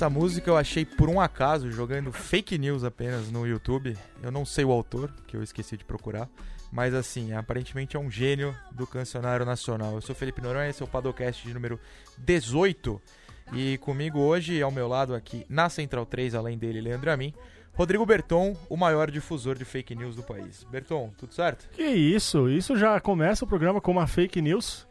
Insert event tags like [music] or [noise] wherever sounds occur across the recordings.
Essa música eu achei por um acaso jogando fake news apenas no YouTube. Eu não sei o autor, que eu esqueci de procurar. Mas assim, aparentemente é um gênio do cancionário nacional. Eu sou Felipe Noronha, esse é o Padocast de número 18. E comigo hoje, ao meu lado aqui na Central 3, além dele, Leandro Amin, Rodrigo Berton, o maior difusor de fake news do país. Berton, tudo certo? Que isso? Isso já começa o programa com uma fake news.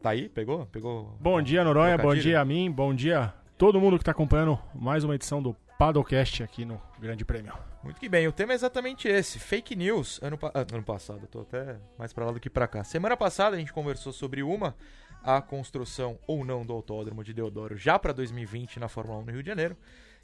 Tá aí? Pegou? Pegou? Bom dia, Noronha. Bom dia a mim. Bom dia todo mundo que está acompanhando mais uma edição do Padocast aqui no Grande Prêmio. Muito que bem, o tema é exatamente esse, fake news. Ano, ah, ano passado, tô até mais pra lá do que pra cá. Semana passada a gente conversou sobre uma, a construção ou não do autódromo de Deodoro já pra 2020 na Fórmula 1 no Rio de Janeiro.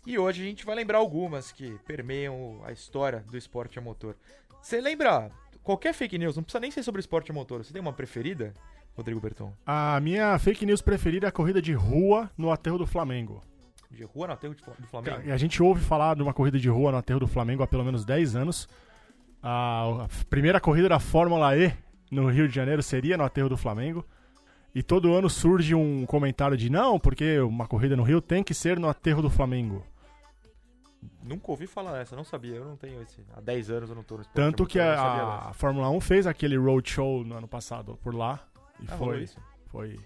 E hoje a gente vai lembrar algumas que permeiam a história do esporte a motor. Você lembra qualquer fake news, não precisa nem ser sobre esporte a motor, você tem uma preferida, Rodrigo Berton? A minha fake news preferida é a corrida de rua no aterro do Flamengo. De rua no aterro do Flamengo? A gente ouve falar de uma corrida de rua no aterro do Flamengo há pelo menos 10 anos. A, primeira corrida da Fórmula E no Rio de Janeiro seria no aterro do Flamengo. E todo ano surge um comentário de não, porque uma corrida no Rio tem que ser no aterro do Flamengo. Nunca ouvi falar essa, não sabia, eu não tenho esse. Há 10 anos eu não tô no esporte Tanto que a, a Fórmula 1 fez aquele roadshow no ano passado por lá. E Ah, foi, isso? foi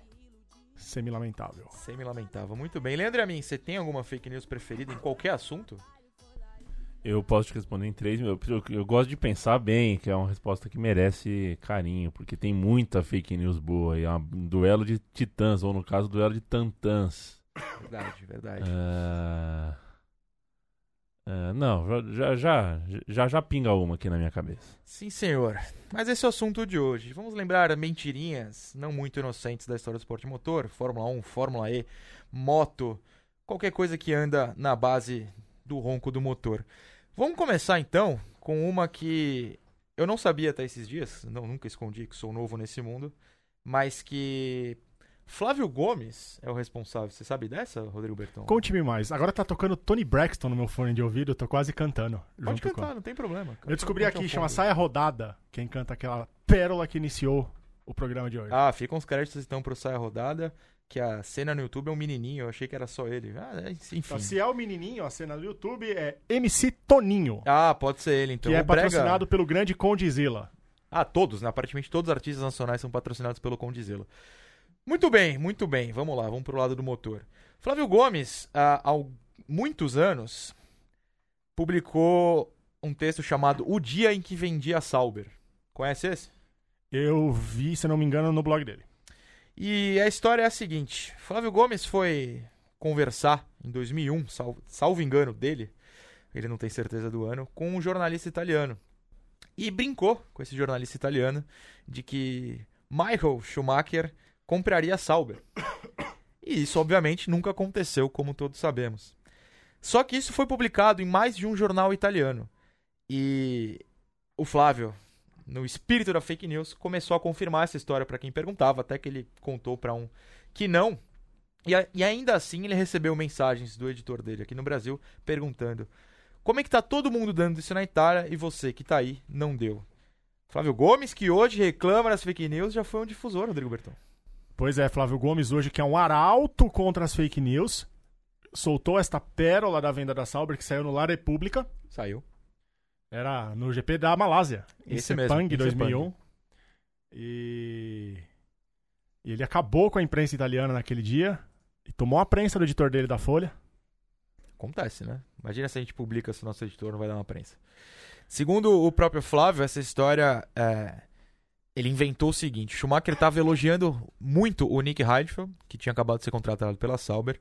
semi-lamentável. Sem me lamentava. Muito bem. Leandro Amin, você tem alguma fake news preferida em qualquer assunto? Eu posso te responder em três minutos. Eu, eu gosto de pensar bem, que é uma resposta que merece carinho, porque tem muita fake news boa. E é um duelo de titãs, ou no caso, duelo de tantãs. Verdade, verdade. Ah, ah, não, já, já, já, já pinga uma aqui na minha cabeça. Sim, senhor. Mas esse é o assunto de hoje. Vamos lembrar mentirinhas não muito inocentes da história do esporte motor, Fórmula 1, Fórmula E, moto, qualquer coisa que anda na base do ronco do motor. Vamos começar então com uma que eu não sabia até esses dias, não, nunca escondi que sou novo nesse mundo, mas que Flávio Gomes é o responsável. Você sabe dessa, Rodrigo Berton? Conte-me mais. Agora tá tocando Tony Braxton no meu fone de ouvido, eu tô quase cantando. Pode junto com- cantar, não tem problema. Eu descobri ao aqui, chama. Saia Rodada, quem canta aquela pérola que iniciou o programa de hoje. Ah, ficam os créditos então pro Saia Rodada, que a cena no YouTube é um menininho, eu achei que era só ele. Ah, é, enfim. Então, se é o menininho, a cena do YouTube é MC Toninho, Ah, pode ser ele então. que é O Brega- patrocinado pelo grande Condizila. Ah, todos, né? Aparentemente todos os artistas nacionais são patrocinados pelo Condizila. Muito bem, muito bem. Vamos lá, vamos pro lado do motor. Flávio Gomes, há, há muitos anos, publicou um texto chamado O Dia em que Vendi a Sauber. Conhece esse? Eu vi, se não me engano, no blog dele. E a história é a seguinte: Flávio Gomes foi conversar em 2001, salvo, salvo engano dele, ele não tem certeza do ano, com um jornalista italiano. E brincou com esse jornalista italiano de que Michael Schumacher compraria a Sauber. E isso, obviamente, nunca aconteceu, como todos sabemos. Só que isso foi publicado em mais de um jornal italiano. E o Flávio, no espírito da fake news, começou a confirmar essa história para quem perguntava, até que ele contou para um que não. E, a- e ainda assim ele recebeu mensagens do editor dele aqui no Brasil perguntando: como é que tá todo mundo dando isso na Itália e você que tá aí não deu? Flávio Gomes, que hoje reclama das fake news, já foi um difusor, Rodrigo Berton. Pois é, Flávio Gomes hoje, que é um arauto contra as fake news, soltou esta pérola da venda da Sauber que saiu no La República. Saiu. Era no GP da Malásia, em Esse mesmo, Sepang em 2001. E... e ele acabou com a imprensa italiana naquele dia e tomou a prensa do editor dele da Folha. Acontece, né? Imagina se a gente publica se o nosso editor não vai dar uma prensa. Segundo o próprio Flávio, essa história. é, Ele inventou o seguinte: o Schumacher estava elogiando muito o Nick Heidfeld, que tinha acabado de ser contratado pela Sauber.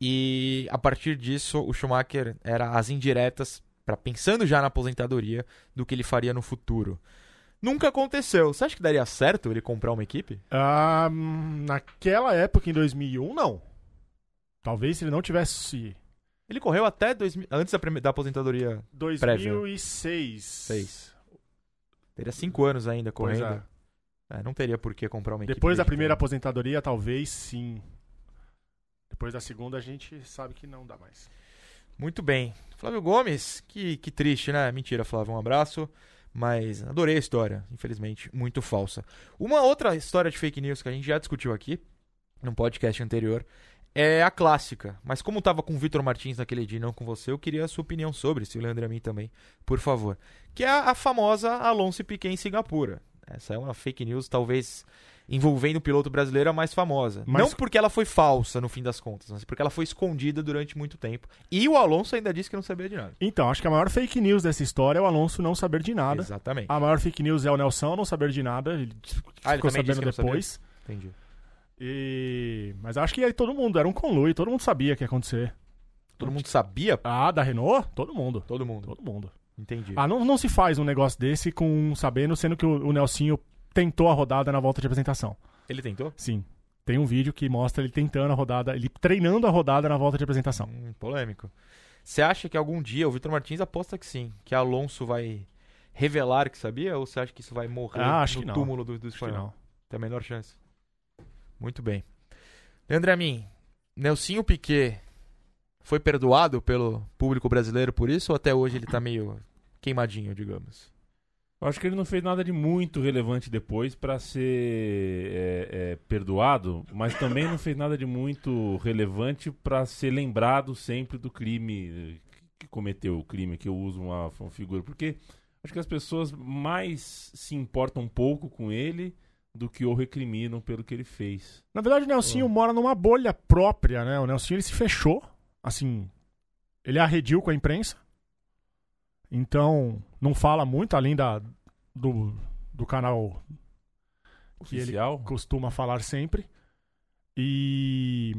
E a partir disso, o Schumacher era as indiretas para pensando já na aposentadoria do que ele faria no futuro. Nunca aconteceu. Você acha que daria certo ele comprar uma equipe? Ah, naquela época, em 2001, não. Talvez se ele não tivesse... Ele correu até 2000, antes da, da aposentadoria 2006. 6. Teria 5 anos ainda correndo. é. É, não teria por que comprar uma equipe. Depois da primeira aposentadoria, talvez sim. Depois da segunda, a gente sabe que não dá mais. Muito bem. Flávio Gomes, que, que triste, né? Mentira, Flávio, um abraço. Mas adorei a história, infelizmente, muito falsa. Uma outra história de fake news que a gente já discutiu aqui, num podcast anterior, é a clássica. Mas como tava com o Vitor Martins naquele dia e não com você, eu queria a sua opinião sobre, se o Leandro a mim também, por favor. Que é a, famosa Alonso e Piquet em Singapura. Essa é uma fake news, talvez envolvendo o piloto brasileiro a mais famosa. Mas- Não porque ela foi falsa, no fim das contas, mas porque ela foi escondida durante muito tempo. E o Alonso ainda disse que não sabia de nada. Então, acho que a maior fake news dessa história é o Alonso não saber de nada. Exatamente. A maior fake news é o Nelson não saber de nada. Ele Ah, ele ficou sabendo depois. Entendi. E... Mas acho que aí todo mundo, era um conluio, todo mundo sabia que ia acontecer. Todo mundo sabia? Ah, da Renault? Todo mundo. Todo mundo. Todo mundo. Entendi. Ah, não, não se faz um negócio desse com um sabendo, sendo que o, o Nelsinho tentou a rodada na volta de apresentação. Ele tentou? Sim. Tem um vídeo que mostra ele tentando a rodada, ele treinando a rodada na volta de apresentação. Hum, polêmico. Você acha que algum dia o Vitor Martins aposta que sim, que Alonso vai revelar que sabia? Ou você acha que isso vai morrer Ah, no túmulo do, do espanhol? Tem a menor chance. Muito bem. Leandro Amin, Nelsinho Piquet foi perdoado pelo público brasileiro por isso ou até hoje ele tá meio queimadinho, digamos? Eu acho que ele não fez nada de muito relevante depois pra ser é, é, perdoado, mas também não fez nada de muito relevante pra ser lembrado sempre do crime que cometeu, o crime que eu uso uma, uma figura, porque acho que as pessoas mais se importam um pouco com ele do que o recriminam pelo que ele fez. Na verdade, o Nelsinho mora numa bolha própria, né? O Nelsinho ele se fechou, assim, ele arrediu com a imprensa. Então, não fala muito além da do, do canal que ele Oficial? costuma falar sempre. E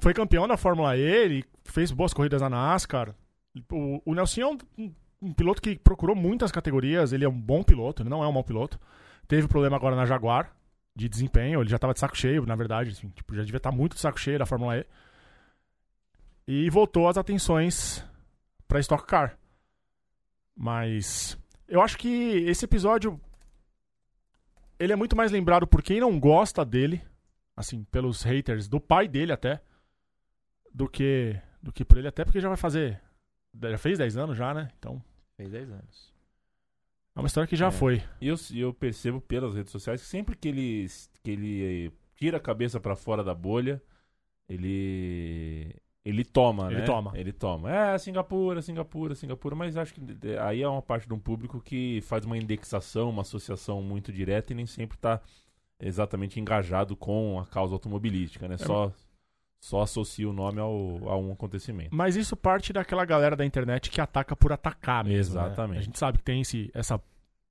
foi campeão da Fórmula E, ele fez boas corridas na NASCAR. O, o Nelson é um, um piloto que procurou muitas categorias, ele é um bom piloto, ele não é um mau piloto. Teve problema agora na Jaguar de desempenho, ele já tava de saco cheio, na verdade, assim, tipo, já devia estar muito de saco cheio da Fórmula E. E voltou as atenções pra Stock Car. Mas eu acho que esse episódio ele é muito mais lembrado por quem não gosta dele, assim, pelos haters do pai dele até, do que do que por ele até porque já vai fazer já fez 10 anos já, né? Então, Fez 10 anos. É uma história que já É. foi. E eu, eu percebo pelas redes sociais que sempre que ele, que ele eh, tira a cabeça pra fora da bolha, ele ele toma, Ele né? toma. Ele toma. É, Singapura, Singapura, Singapura, mas acho que eh, aí é uma parte de um público que faz uma indexação, uma associação muito direta e nem sempre tá exatamente engajado com a causa automobilística, né? Só só associa o nome ao, a um acontecimento. Mas isso parte daquela galera da internet que ataca por atacar mesmo. né? Exatamente. A gente sabe que tem esse, essa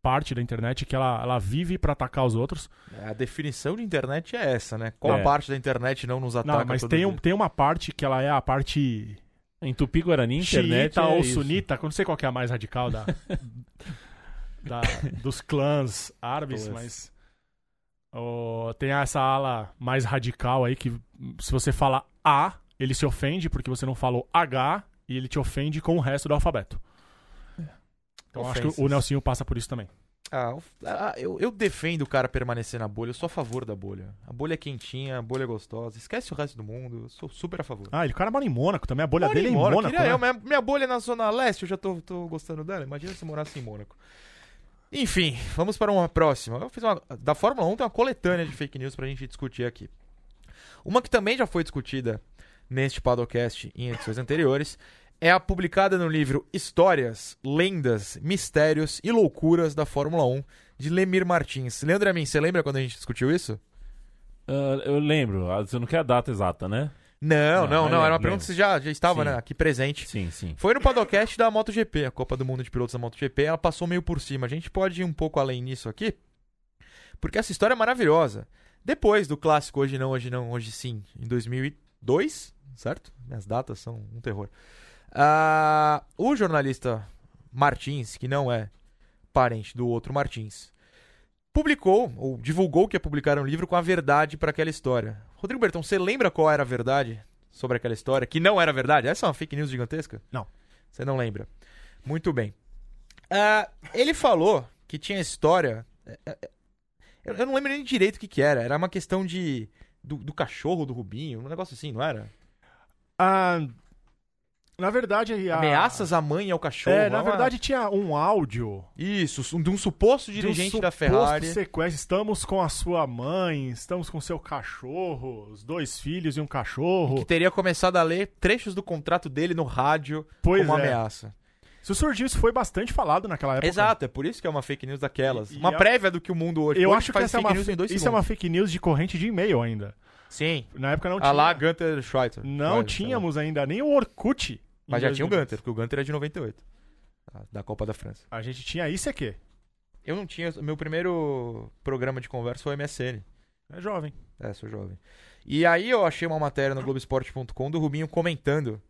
parte da internet que ela, ela vive pra atacar os outros. A definição de internet é essa, né? Qual É. parte da internet não nos ataca Não, mas todo tem, um, tem uma parte que ela é a parte Em Tupi-Guarani, internet xiita é ou isso. sunita, que eu não sei qual que é a mais radical da, [laughs] da- dos clãs árabes, mas ó, tem essa ala mais radical aí que se você fala A, ele se ofende porque você não falou H e ele te ofende com o resto do alfabeto. Então acho que o Nelsinho passa por isso também. Ah, ah, eu, eu defendo o cara permanecer na bolha, eu sou a favor da bolha. A bolha é quentinha, a bolha é gostosa. Esquece o resto do mundo, eu sou super a favor. Ah, ele o cara mora em Mônaco também, a bolha Mora dele é em Mônaco, Mônaco. né? eu, minha, minha bolha é na Zona Leste, eu já tô, tô gostando dela. Imagina se eu morasse em Mônaco. Enfim, vamos para uma próxima. Eu fiz uma. Da Fórmula 1 tem uma coletânea de fake news pra gente discutir aqui. Uma que também já foi discutida neste podcast em edições anteriores é a publicada no livro Histórias, Lendas, Mistérios e Loucuras da Fórmula 1 de Lemir Martins. Leandro Amin, você lembra quando a gente discutiu isso? Ah, eu lembro, ah, você não quer a data exata, né? Não, Não, não. Era uma lembro, pergunta que você já, já estava Sim. né, aqui presente. Sim, sim. Foi no podcast da MotoGP, a Copa do Mundo de Pilotos da MotoGP. Ela passou meio por cima. A gente pode ir um pouco além nisso aqui, porque essa história é maravilhosa. Depois do clássico Hoje Não, Hoje Não, Hoje Sim, em 2002, certo? Minhas datas são um terror. Ah, o jornalista Martins, que não é parente do outro Martins, publicou, ou divulgou que ia publicar um livro com a verdade para aquela história. Rodrigo Bertão, você lembra qual era a verdade sobre aquela história? Que não era verdade? Essa é uma fake news gigantesca? Não. Você não lembra? Muito bem. Ah, ele falou que tinha história. é, é, Eu eu não lembro nem direito o que, que era. Era uma questão de. Do, do cachorro do Rubinho, um negócio assim, não era? Ah, Na verdade, a... Ameaças à mãe e ao cachorro. É, na uma- verdade tinha um áudio Isso, de um suposto de um dirigente da Ferrari. sequestro. Estamos com a sua mãe, estamos com seu cachorro, os dois filhos e um cachorro. Que teria começado a ler trechos do contrato dele no rádio Pois como é. ameaça. Isso surgiu, isso foi bastante falado naquela época. Exato, é por isso que é uma fake news daquelas. E- e uma a- prévia do que o mundo hoje Eu hoje acho que essa é uma, news em dois isso é uma segundos. fake news de corrente de e-mail ainda. Sim. Na época não A tinha. lá Gunter Schweitzer. Não Schweitzer, tínhamos ainda nem o Orkut. Mas já tinha o 2010. Gunter, porque o Gunter é de 98. tá? Da Copa da França. A gente tinha isso aqui. Eu não tinha. Meu primeiro programa de conversa foi o MSN. É jovem. É, sou jovem. E aí eu achei uma matéria no Globoesporte.com do Rubinho comentando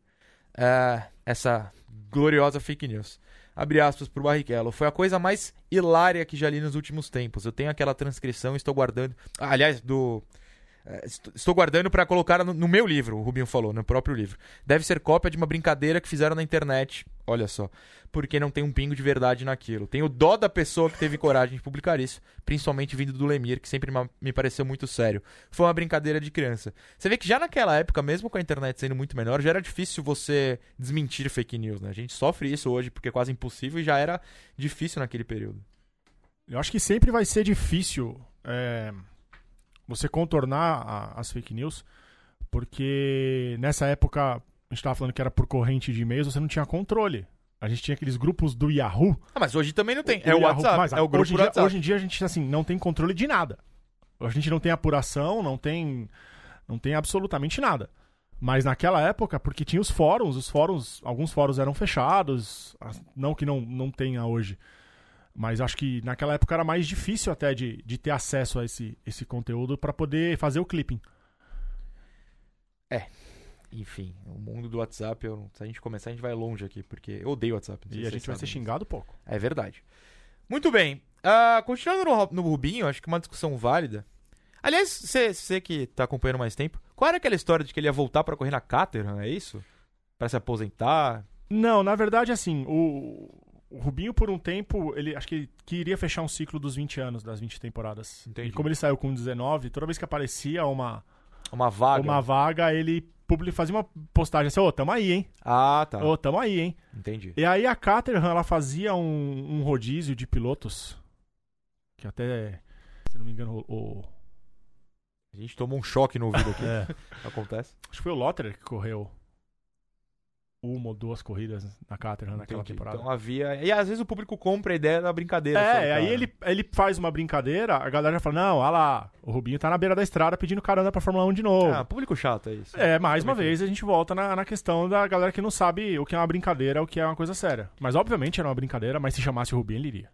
é, essa gloriosa fake news. Abre aspas pro Barrichello. Foi a coisa mais hilária que já li nos últimos tempos. Eu tenho aquela transcrição e estou guardando. Ah, aliás, do. É, est- Estou guardando para colocar no, meu livro, o Rubinho falou, no próprio livro. Deve ser cópia de uma brincadeira que fizeram na internet. Olha só. Porque não tem um pingo de verdade naquilo. Tenho dó da pessoa que teve coragem de publicar isso, principalmente vindo do Lemir, que sempre me pareceu muito sério. Foi uma brincadeira de criança. Você vê que já naquela época, mesmo com a internet sendo muito menor, já era difícil você desmentir fake news, né? A gente sofre isso hoje porque é quase impossível e já era difícil naquele período. Eu acho que sempre vai ser difícil é, você contornar a- as fake news, porque nessa época, a gente estava falando que era por corrente de e-mails, você não tinha controle. A gente tinha aqueles grupos do Yahoo. Ah, mas hoje também não tem. É o Yahoo, WhatsApp, mas é o grupo hoje, dia, WhatsApp. hoje em dia a gente assim, não tem controle de nada. A gente não tem apuração, não tem, não tem absolutamente nada. Mas naquela época, porque tinha os fóruns, os fóruns, alguns fóruns eram fechados, não que não, não tenha hoje. Mas acho que naquela época era mais difícil até de, de ter acesso a esse, esse conteúdo para poder fazer o clipping. Enfim, o mundo do WhatsApp, eu- se a gente começar, a gente vai longe aqui, porque eu odeio WhatsApp. E a gente vai ser xingado pouco. É verdade. Muito bem. Ah, continuando no, no Rubinho, acho que uma discussão válida. Aliás, você você que tá acompanhando mais tempo, qual era aquela história de que ele ia voltar pra correr na Caterham, é isso? Pra se aposentar? Não, na verdade, assim, o, o Rubinho, por um tempo, ele acho que ele queria fechar um ciclo dos 20 anos, das 20 temporadas. Entendi. E como ele saiu com 19, toda vez que aparecia uma, Uma vaga? uma vaga, ele fazia uma postagem assim, ô, tamo aí, hein? Ah, tá. Ô, tamo aí, hein? Entendi. E aí a Caterham, ela fazia um, um rodízio de pilotos, que até, se não me engano, o... A gente tomou um choque no ouvido aqui. é, [laughs] Acontece. acho que foi o Lotterer que correu uma ou duas corridas na Caterham naquela temporada. Então havia. E às vezes o público compra a ideia da brincadeira. É, aí ele, ele faz uma brincadeira, a galera já fala, não, olha lá, o Rubinho tá na beira da estrada pedindo carona pra Fórmula 1 de novo. Ah, público chato, é isso. é, mais uma vez a gente volta na, na questão da galera que não sabe o que é uma brincadeira, o que é uma coisa séria. Mas obviamente era uma brincadeira, mas se chamasse o Rubinho, ele iria.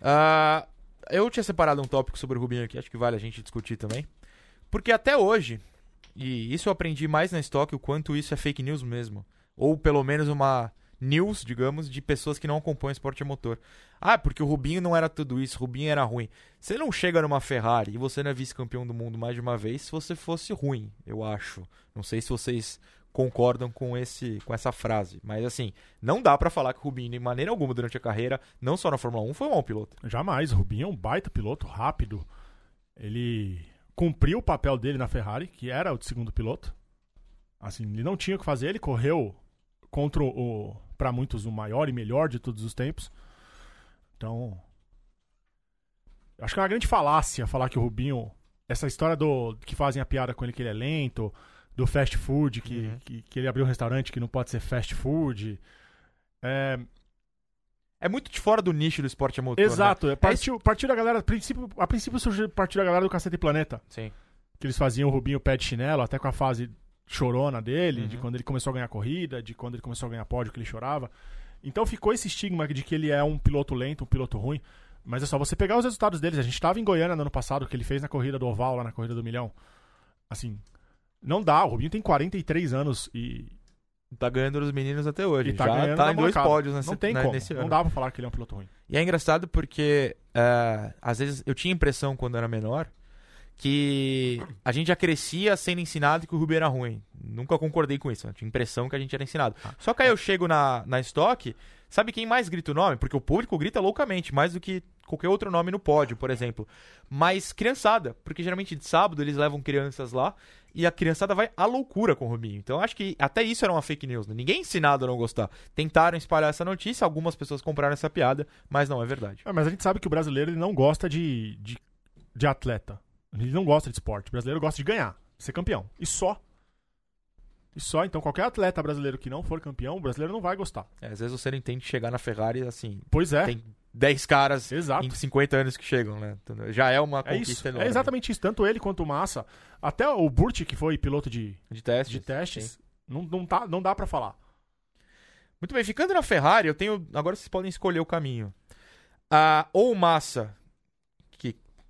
Ah, eu tinha separado um tópico sobre o Rubinho aqui, acho que vale a gente discutir também. Porque até hoje, e isso eu aprendi mais na Stock, o quanto isso é fake news mesmo. Ou pelo menos uma news, digamos, de pessoas que não acompanham esporte a motor. Ah, porque o Rubinho não era tudo isso, o Rubinho era ruim. Você não chega numa Ferrari e você não é vice-campeão do mundo mais de uma vez se você fosse ruim, eu acho. Não sei se vocês concordam com esse com essa frase, mas assim, não dá pra falar que o Rubinho de maneira alguma durante a carreira, não só na Fórmula 1, foi um mau piloto. Jamais, o Rubinho é um baita piloto, rápido. Ele cumpriu o papel dele na Ferrari, que era o de segundo piloto. Assim, ele não tinha o que fazer, ele correu contra o, para muitos, o maior e melhor de todos os tempos. Então, acho que é uma grande falácia falar que o Rubinho, essa história do que fazem a piada com ele que ele é lento, do fast food, que, Uhum. que, que ele abriu um restaurante que não pode ser fast food. É, É muito de fora do nicho do esporte a motor. né? Exato, é, partiu, partiu da galera. A princípio, a princípio surgiu partiu da galera do Cacete Planeta. Sim. Que eles faziam o Rubinho pé de chinelo, até com a fase chorona dele, Uhum. de quando ele começou a ganhar corrida, de quando ele começou a ganhar pódio, que ele chorava. Então ficou esse estigma de que ele é um piloto lento, um piloto ruim. Mas é só você pegar os resultados deles. A gente estava em Goiânia no ano passado, que ele fez na corrida do Oval, lá na corrida do Milhão. Assim, não dá. O Rubinho tem 43 anos e, Tá ganhando os meninos até hoje. e tá Já ganhando tá na em dois pódios nesse, Não tem né, como. nesse Não ano. dá pra falar que ele é um piloto ruim. E é engraçado porque é, às vezes eu tinha a impressão quando era menor que a gente já crescia sendo ensinado que o Rubinho era ruim. Nunca concordei com isso. Eu tinha a impressão que a gente era ensinado. Ah. Só que aí eu chego na, na estoque, sabe quem mais grita o nome? Porque o público grita loucamente, mais do que qualquer outro nome no pódio, por exemplo. Mas criançada, porque geralmente de sábado eles levam crianças lá e a criançada vai à loucura com o Rubinho. Então acho que até isso era uma fake news. Né? Ninguém ensinado a não gostar. Tentaram espalhar essa notícia, algumas pessoas compraram essa piada, mas não é verdade. É, mas a gente sabe que o brasileiro ele não gosta de, de, de atleta. Ele não gosta de esporte. O brasileiro gosta de ganhar, de ser campeão. E só. E só, então qualquer atleta brasileiro que não for campeão, o brasileiro não vai gostar. É, às vezes você não entende chegar na Ferrari assim. Pois é. Tem 10 caras Exato. em 50 anos que chegam, né? Já é uma É conquista isso. enorme. É exatamente isso. Tanto ele quanto o Massa. Até o Burt, que foi piloto de, De testes. de testes, sim. não, não, tá, não dá pra falar. Muito bem, ficando na Ferrari, eu tenho. Agora vocês podem escolher o caminho. Ah, ou Massa,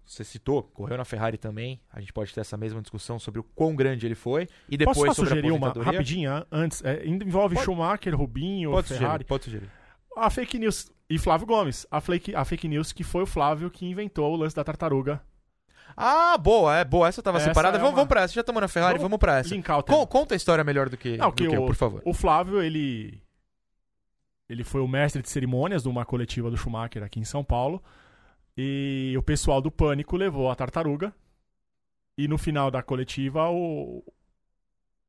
você citou, correu na Ferrari também. A gente pode ter essa mesma discussão sobre o quão grande ele foi. E depois Posso sobre sugerir uma rapidinha antes? É, envolve Pode. Schumacher, Rubinho, Pode Ferrari. sugerir, pode sugerir. A fake news. E Flávio Gomes. A fake, a fake news que foi o Flávio que inventou o lance da tartaruga. Ah, boa, é boa. Essa tava Essa separada. é vamos, uma- vamos pra essa. Já estamos na Ferrari, vamos, Vamos pra essa. Con- conta a história melhor do que, Não, do que que eu, o- por favor. O Flávio, ele. Ele foi o mestre de cerimônias de uma coletiva do Schumacher aqui em São Paulo. E o pessoal do Pânico levou a tartaruga. E no final da coletiva, o,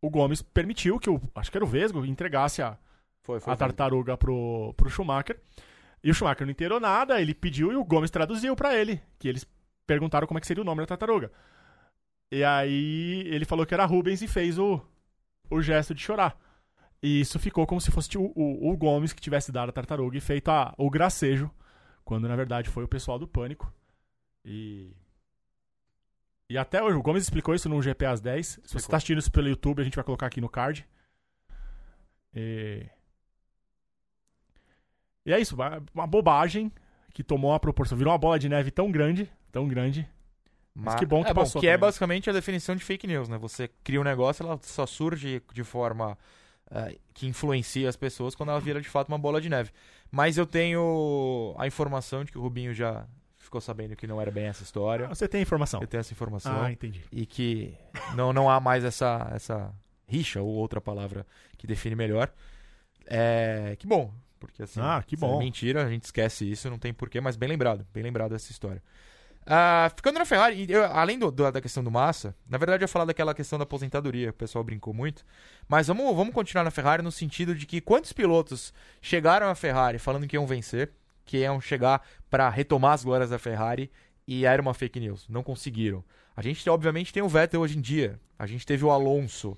o Gomes permitiu que o. Acho que era o Vesgo entregasse a, Foi, a tartaruga pro, pro Schumacher. E o Schumacher não entendeu nada, ele pediu e o Gomes traduziu pra ele. Que eles perguntaram como é que seria o nome da tartaruga. E aí ele falou que era Rubens e fez o, o gesto de chorar. E isso ficou como se fosse o, o, o Gomes que tivesse dado a tartaruga e feito a, o gracejo. Quando na verdade foi o pessoal do Pânico. E. E até hoje, o Gomes explicou isso no GP às 10. Se você Explicou. está assistindo isso pelo YouTube, a gente vai colocar aqui no card. E... e é isso, uma bobagem que tomou uma proporção. Virou uma bola de neve tão grande, tão grande. Mas que bom que é passou que é também. basicamente a definição de fake news, né? Você cria um negócio, ela só surge de forma ah, que influencia as pessoas quando ela vira de fato uma bola de neve. Mas eu tenho a informação de que o Rubinho já ficou sabendo que não era bem essa história. Ah, Você tem informação. Eu tenho essa informação. Ah, entendi. e que não, não há mais essa, essa rixa ou outra palavra que define melhor. É, que bom, porque assim, Ah, que é bom. mentira, a gente esquece isso, não tem porquê, mas bem lembrado, bem lembrado essa história. Ah, ficando na Ferrari, eu- além do- do- da questão do Massa, na verdade eu ia falar daquela questão da aposentadoria, o pessoal brincou muito, mas vamos, vamos continuar na Ferrari no sentido de que quantos pilotos chegaram à Ferrari falando que iam vencer, que iam chegar para retomar as glórias da Ferrari e era uma fake news, não conseguiram. A gente obviamente tem o Vettel hoje em dia, a gente teve o Alonso,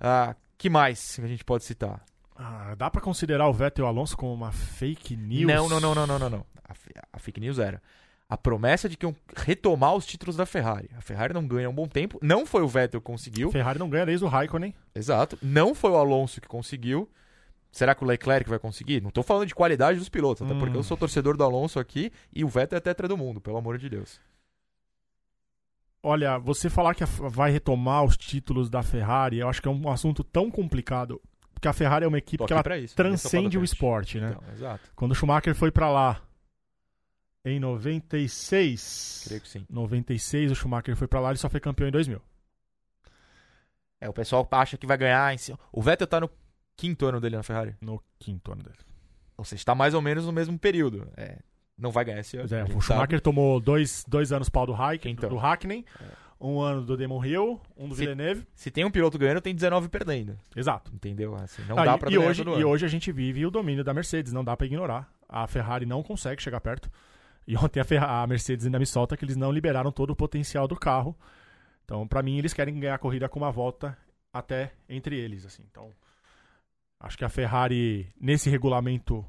ah, que mais que a gente pode citar? Ah, dá pra considerar o Vettel e o Alonso como uma fake news? Não, não, não, não, não, não, não. A, a fake news era a promessa de que iam retomar os títulos da Ferrari. A Ferrari não ganha há um bom tempo. Não foi o Vettel que conseguiu. Ferrari não ganha desde o Raikkonen. Exato. Não foi o Alonso que conseguiu. Será que o Leclerc vai conseguir? Não tô falando de qualidade dos pilotos, até Hum. porque eu sou torcedor do Alonso aqui e o Vettel é tetra do mundo, pelo amor de Deus. Olha, você falar que a- vai retomar os títulos da Ferrari, eu acho que é um assunto tão complicado. Porque a Ferrari é uma equipe que ela isso. Transcende o esporte, né? Então, exato. Quando o Schumacher foi pra lá em 96, Creio que sim. 96 o Schumacher foi pra lá, ele só foi campeão em 2000. É, o pessoal acha que vai ganhar em cima. O Vettel tá no quinto ano dele na Ferrari. No quinto ano dele. Ou seja, está mais ou menos no mesmo período. É, não vai ganhar esse ano. É, o sabe. Schumacher tomou dois, dois anos pau do Raikkonen, Então. do Hackney, um ano do Damon Hill, um do Se- Villeneuve. Se tem um piloto ganhando, tem 19 perdendo. Exato. Entendeu? Assim, não Ah, dá e- pra e, hoje, e hoje a gente vive o domínio da Mercedes, não dá pra ignorar. A Ferrari não consegue chegar perto. E ontem a, Ferra- a Mercedes ainda me solta que eles não liberaram todo o potencial do carro. Então, pra mim, eles querem ganhar a corrida com uma volta até entre eles, assim. Então, acho que a Ferrari nesse regulamento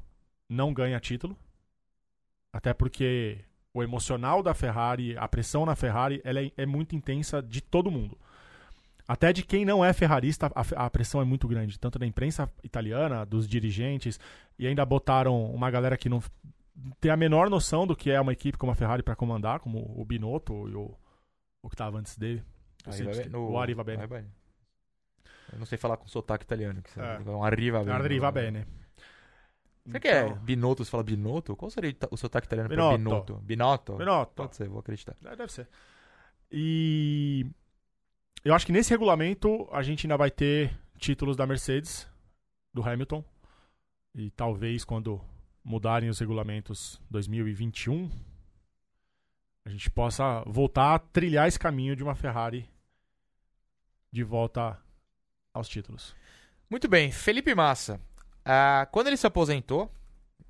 não ganha título. Até porque o emocional da Ferrari, a pressão na Ferrari, ela é, é muito intensa de todo mundo. Até de quem não é ferrarista, a, a pressão é muito grande, tanto da imprensa italiana, dos dirigentes, e ainda botaram uma galera que não tem a menor noção do que é uma equipe como a Ferrari para comandar, como o Binotto e o, o que estava antes dele. No- o Arriva Bene. Arriva. Eu não sei falar com sotaque italiano. Que É. é. um Arriva Bene. Arriva Bene. Você que é Então, Binotto, você fala Binotto? Qual seria o sotaque italiano pra Binotto? Binotto? Binotto. Pode ser, vou acreditar. É, Deve ser. E eu acho que nesse regulamento a gente ainda vai ter títulos da Mercedes, do Hamilton. E talvez quando mudarem os regulamentos 2021, a gente possa voltar a trilhar esse caminho de uma Ferrari de volta aos títulos. Muito bem, Felipe Massa. Ah, quando ele se aposentou,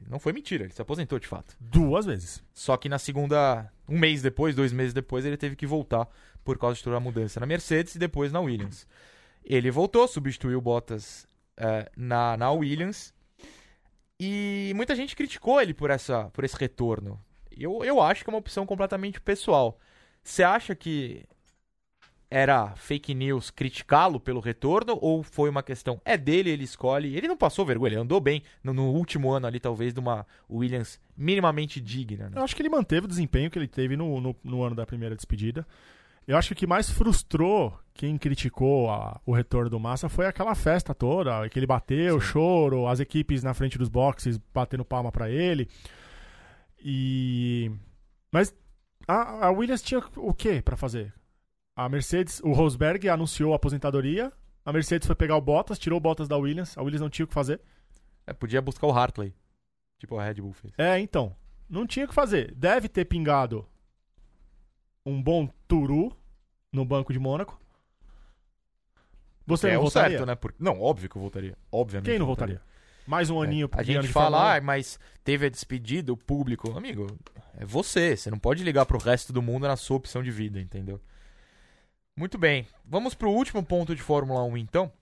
não foi mentira, ele se aposentou de fato. Duas vezes. Só que na segunda, um mês depois, dois meses depois, ele teve que voltar por causa de toda a mudança na Mercedes e depois na Williams. Ele voltou, substituiu o Bottas eh, na, na Williams e muita gente criticou ele por, essa, por esse retorno. Eu, eu acho que é uma opção completamente pessoal. Você acha que era fake news criticá-lo pelo retorno ou foi uma questão é dele, ele escolhe, ele não passou vergonha, ele andou bem no, no último ano ali talvez de uma Williams minimamente digna, né? Eu acho que ele manteve o desempenho que ele teve no, no, no ano da primeira despedida. Eu acho que o que mais frustrou quem criticou a- o retorno do Massa foi aquela festa toda, que ele bateu, o Sim. choro, as equipes na frente dos boxes batendo palma pra ele. E mas a, a Williams tinha o que pra fazer? A Mercedes, o Rosberg anunciou a aposentadoria, a Mercedes foi pegar o Bottas, tirou o Bottas da Williams, a Williams não tinha o que fazer. É, podia buscar o Hartley, tipo a Red Bull fez. É, então. Não tinha o que fazer. Deve ter pingado um bom Turu no banco de Mônaco. Você é não o voltaria? certo, né? Porque... Não, óbvio que eu voltaria. Obviamente. Quem não eu voltaria? Mais um aninho É, A gente fala, ah, mas teve a despedida, o público. Amigo, é você. Você não pode ligar pro resto do mundo na sua opção de vida, entendeu? Muito bem. Vamos pro último ponto de Fórmula 1, então.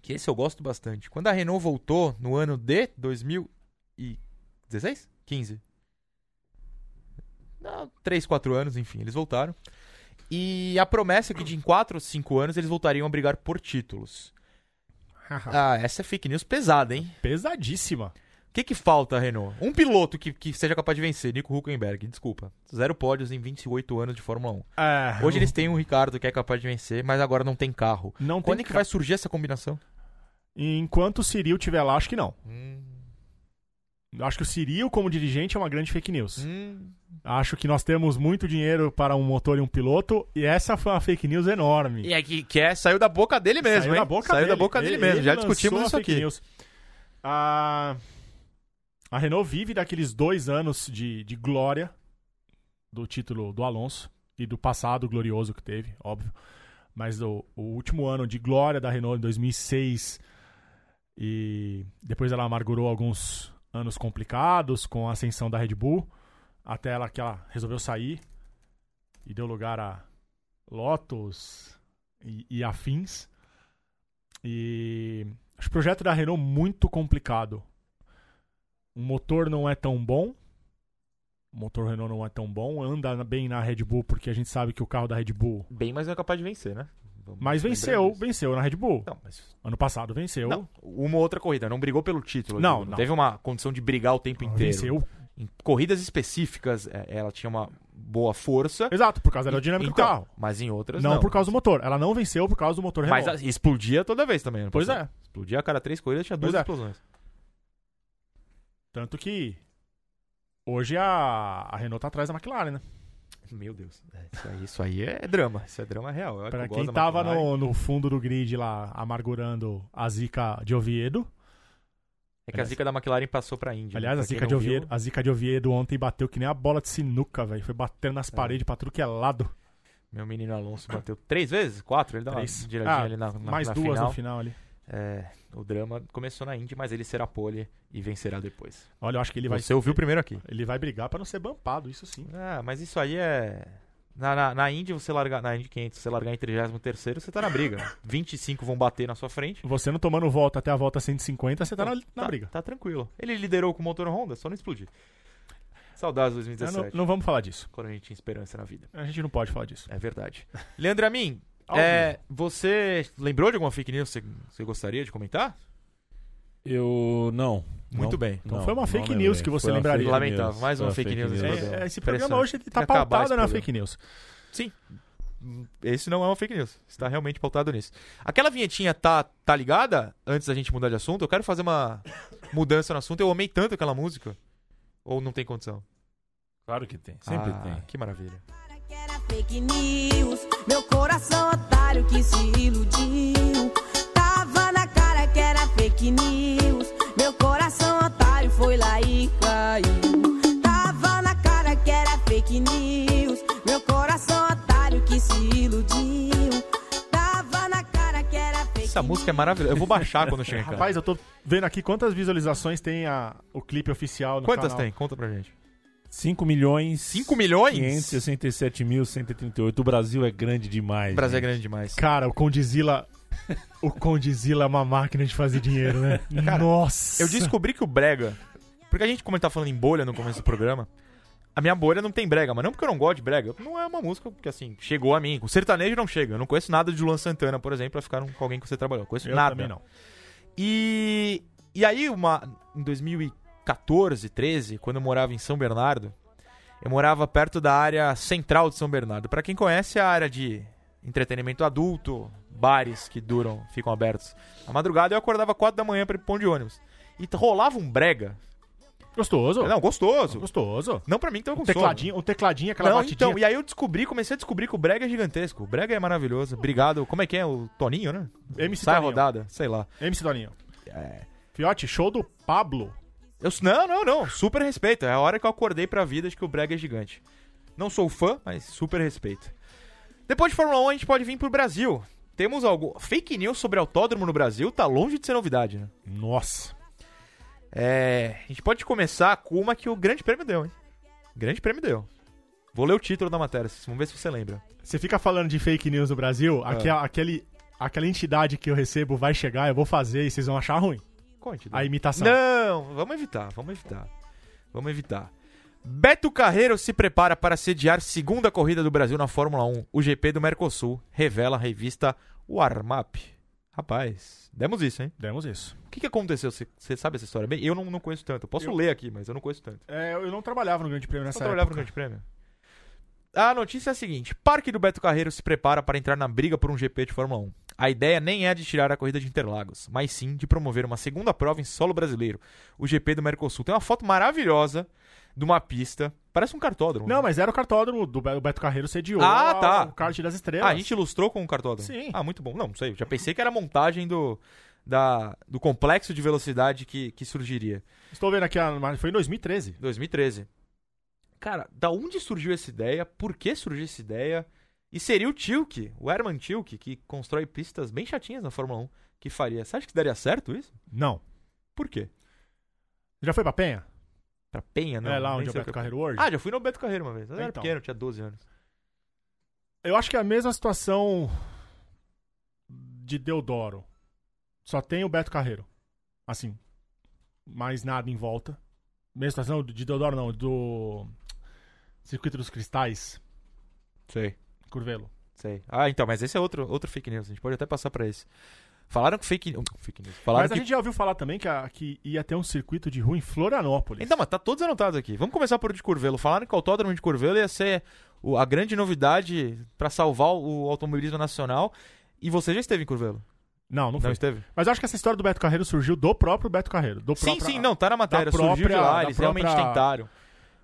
Que esse eu gosto bastante. Quando a Renault voltou no ano de 2016? 15? Não, 3, 4 anos, enfim, eles voltaram. E a promessa é que de em 4 ou 5 anos eles voltariam a brigar por títulos. Ah, essa é fake news pesada, hein? Pesadíssima. O que, que falta, Renault? Um piloto que, que seja capaz de vencer, Nico Huckenberg, desculpa. Zero pódios em 28 anos de Fórmula 1. É, Hoje eles têm um Ricardo que é capaz de vencer, mas agora não tem carro. não Quando tem é que vai surgir essa combinação? Enquanto o Cyril estiver lá, acho que não. Hum, Acho que o Cyril, como dirigente, é uma grande fake news. hum. Acho que nós temos muito dinheiro para um motor e um piloto, e essa foi uma fake news enorme. E é que, que é, saiu da boca dele mesmo, Saiu hein? da boca saiu dele. da boca dele Ele- mesmo. ele Já discutimos isso fake aqui. news. A, a Renault vive daqueles dois anos de, de glória do título do Alonso e do passado glorioso que teve, óbvio. Mas o, o último ano de glória da Renault em 2006 e depois ela amargurou alguns anos complicados com a ascensão da Red Bull até ela que ela resolveu sair e deu lugar a Lotus e, e afins. E o projeto da Renault muito complicado. O motor não é tão bom. O motor Renault não é tão bom. Anda bem na Red Bull porque a gente sabe que o carro da Red Bull. Bem, mas não é capaz de vencer, né? Vamos Mas venceu, disso. venceu na Red Bull. Não, mas Ano passado venceu. Não, uma outra corrida, não brigou pelo título. Não, não. Teve uma condição de brigar o tempo inteiro. Venceu. Em corridas específicas, é, ela tinha uma boa força. Exato, por causa da aerodinâmica Então, do carro. Mas em outras Não, não. por causa do motor. Ela não venceu por causa do motor Mas Renault. a- explodia toda vez também. ano Pois passado. é. Explodia a cada três corridas, tinha duas Pois é. explosões. Tanto que hoje a, a Renault tá atrás da McLaren, né? [laughs] Meu Deus. É, Isso aí, isso aí é drama. Isso é drama real. Eu, Pra eu quem tava no, no fundo do grid lá amargurando a zica de Oviedo. É que a zica da McLaren passou pra Indy. Aliás, né? a Pra quem zica, de não viu, Oviedo, a zica de Oviedo ontem bateu que nem a bola de sinuca, velho. Foi batendo nas É. paredes pra tudo que é lado. Meu menino Alonso bateu três vezes? Quatro? Ele dá Três. uma giradinha Ah, ali na, na, Mais na duas final. no final ali. É, o drama começou na Indy, mas ele será pole e vencerá depois. Olha, eu acho que ele vai, Você ouviu primeiro aqui. ele vai brigar pra não ser bampado, isso sim. Ah, mas isso aí é. Na, na, na Indy, você largar. Na Indy 500, você largar em 33, você tá na briga. [laughs] 25 vão bater na sua frente. Você não tomando volta até a volta 150, você tá na, na tá, briga. Tá tranquilo. Ele liderou com o motor Honda, só não explodir. Saudades de Ah, 2017. não, não vamos falar disso. Quando a gente tinha esperança na vida. A gente não pode falar disso. É verdade. Leandro Amin, é, você lembrou de alguma fake news que você, você gostaria de comentar? Eu. Não. Muito Não. bem. Então Não, foi uma fake lembrei. news que você lembraria. Lamentável, mais uma fake news programa. É, esse programa hoje tá acabar pautado na fake news. Esse não é uma fake news. Está realmente pautado nisso. Aquela vinhetinha tá, tá ligada? Antes da gente mudar de assunto, eu quero fazer uma mudança no assunto. Eu amei tanto aquela música. Ou não tem condição? Claro que tem. Sempre Ah, tem. Que maravilha. Fake news, meu coração otário que se iludiu. Tava na cara que era fake news, meu coração otário foi lá e caiu. Tava na cara que era fake news, meu coração otário que se iludiu. Tava na cara que era fake Essa música é maravilhosa. Eu vou baixar quando chegar. [laughs] Rapaz, eu tô vendo aqui quantas visualizações tem a, o clipe oficial no Quantas canal. tem? Conta pra gente. 5 milhões. 5 milhões? 567.138. O Brasil é grande demais. O Brasil é gente. grande demais. Cara, o Condzilla... o Condzilla é uma máquina de fazer dinheiro, né? [laughs] Cara, Nossa! Eu descobri que o brega... Porque a gente, como a gente tá falando em bolha no começo do programa, a minha bolha não tem brega, mas não porque eu não gosto de brega. Não é uma música que, assim, chegou a mim. O sertanejo não chega. Eu não conheço nada de Luan Santana, por exemplo, pra ficar com alguém que você trabalhou. Eu conheço Eu nada. também não. E, e aí, uma, em 2014, 13, quando eu morava em São Bernardo, eu morava perto da área central de São Bernardo. Pra quem conhece, é a área de entretenimento adulto, bares que duram, ficam abertos. A madrugada eu acordava 4 da manhã pra ir pro pão de ônibus. E rolava um brega. Gostoso. Não, gostoso. Gostoso. Não pra mim, então Um com sono. tecladinho, um tecladinho, aquela Não, batidinha. então, e aí eu descobri, comecei a descobrir que o brega é gigantesco. O brega é maravilhoso. Obrigado. Como é que é? O Toninho, né? MC Sai Toninho. rodada, sei lá. MC Doninho. É. Fiote, show do Pablo. Eu, não, não, não. Super respeito. É a hora que eu acordei pra vida de que o Brega é gigante. Não sou fã, mas super respeito. Depois de Fórmula 1, a gente pode vir pro Brasil. Temos algo. Fake news sobre autódromo no Brasil tá longe de ser novidade, né? Nossa. É. A gente pode começar com uma que o Grande Prêmio deu, hein? Grande Prêmio deu. Vou ler o título da matéria, vamos ver se você lembra. Você fica falando de fake news no Brasil, Ah. aque- aquele, aquela entidade que eu recebo vai chegar, eu vou fazer e vocês vão achar ruim. Conte. A imitação. Não, vamos evitar, vamos evitar. Vamos evitar. Beto Carreiro se prepara para sediar segunda corrida do Brasil na Fórmula 1. O GP do Mercosul revela a revista Warmap. Rapaz, demos isso, hein? Demos isso. O que, que aconteceu? Você você sabe essa história bem? Eu não, não conheço tanto. Eu posso Eu- ler aqui, mas eu não conheço tanto. É, eu não trabalhava no Grande Prêmio nessa trabalhava no época. Grande Prêmio. A notícia é a seguinte: Parque do Beto Carreiro se prepara para entrar na briga por um GP de Fórmula 1. A ideia nem é de tirar a corrida de Interlagos, mas sim de promover uma segunda prova em solo brasileiro, o GP do Mercosul. Tem uma foto maravilhosa de uma pista, parece um cartódromo. Não, mas era o cartódromo do Be- o Beto Carreiro sediou Ah, tá. o kart das estrelas. Ah, a gente ilustrou com um cartódromo? Sim. Ah, muito bom. Não, não sei. Já pensei que era a montagem do, da, do complexo de velocidade que, que surgiria. Estou vendo aqui, a, foi em 2013. 2013. Cara, da onde surgiu essa ideia? Por que surgiu essa ideia? E seria o Tilke, o Herman Tilke, que constrói pistas bem chatinhas na Fórmula 1, que faria. Você acha que daria certo isso? Não. Por quê? Já foi pra Penha? Pra Penha, não? é lá onde é o Beto Carreiro World? Ah, já fui no Beto Carreiro uma vez. Eu era Então. pequeno, tinha 12 anos. Eu acho que é a mesma situação de Deodoro. Só tem o Beto Carreiro. Assim, mais nada em volta. Mesma situação de Deodoro, não, do Circuito dos Cristais, Sei. Curvelo. Sei. Ah, então, mas esse é outro, outro fake news. A gente pode até passar pra esse. Falaram que fake, fake news. Falaram Mas a que gente já ouviu falar também que, a- que ia ter um circuito de rua em Florianópolis. Então, mas tá todos anotados aqui. Vamos começar por o de Curvelo. Falaram que o autódromo de Curvelo ia ser o- a grande novidade pra salvar o automobilismo nacional. E você já esteve em Curvelo? Não, não foi. Não esteve? Mas eu acho que essa história do Beto Carreiro surgiu do próprio Beto Carreiro. Do Sim, próprio, sim, não, tá na matéria. Surgiu de própria- lá, da eles realmente própria- tentaram.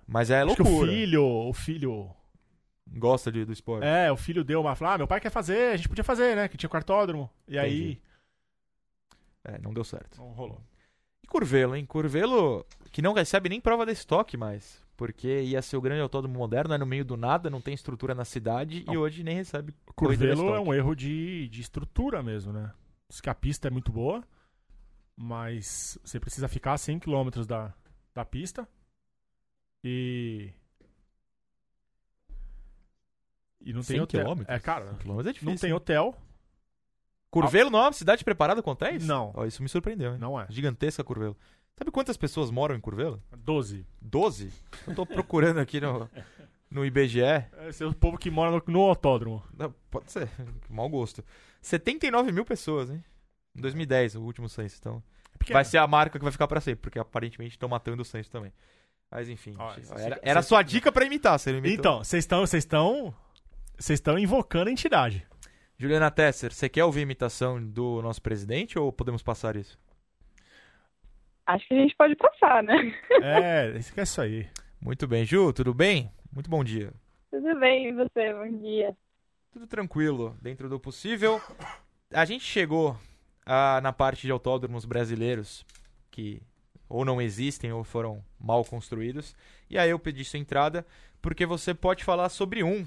Mas é Acho que loucura. o filho, o filho... Gosta de- do esporte. É, o filho deu uma... Falou, ah, meu pai quer fazer, a gente podia fazer, né? Que tinha quartódromo. E aí... Entendi. É, não deu certo. Não rolou. E Curvelo, hein? Curvelo que não recebe nem prova de estoque mais. Porque ia ser o grande autódromo moderno, é no meio do nada, não tem estrutura na cidade e Não. hoje nem recebe Curvelo é um erro de, de estrutura mesmo, né? Diz que a pista é muito boa, mas você precisa ficar a 100 km da, da pista e. E não tem 100 hotel. quilômetros? É, cara, Quilômetros é difícil. não tem hotel. Curvelo não é uma cidade preparada com hotéis? Não. Ó, isso me surpreendeu, hein? Não é. Gigantesca Curvelo. Sabe quantas pessoas moram em Curvelo? 12. 12? Eu tô procurando aqui no, no IBGE. Esse é o povo que mora no, no autódromo. Não, pode ser, mau gosto. 79 mil pessoas, hein? Em 2010, o último censo. Então, Pequeno. vai ser a marca que vai ficar pra sempre, porque aparentemente estão matando o censo também. Mas enfim, Ó, era, era, a sua dica pra imitar, você imitou. Então, vocês estão. Vocês estão. Vocês estão invocando a entidade. Juliana Tesser, você quer ouvir a imitação do nosso presidente ou podemos passar isso? Acho que a gente pode passar, né? [laughs] É, isso que é isso aí. Muito bem, Ju, tudo bem? Muito bom dia. Tudo bem, e você? Bom dia. Tudo tranquilo, dentro do possível. A gente chegou ah, na parte de autódromos brasileiros que ou não existem ou foram mal construídos. E aí eu pedi sua entrada porque você pode falar sobre um.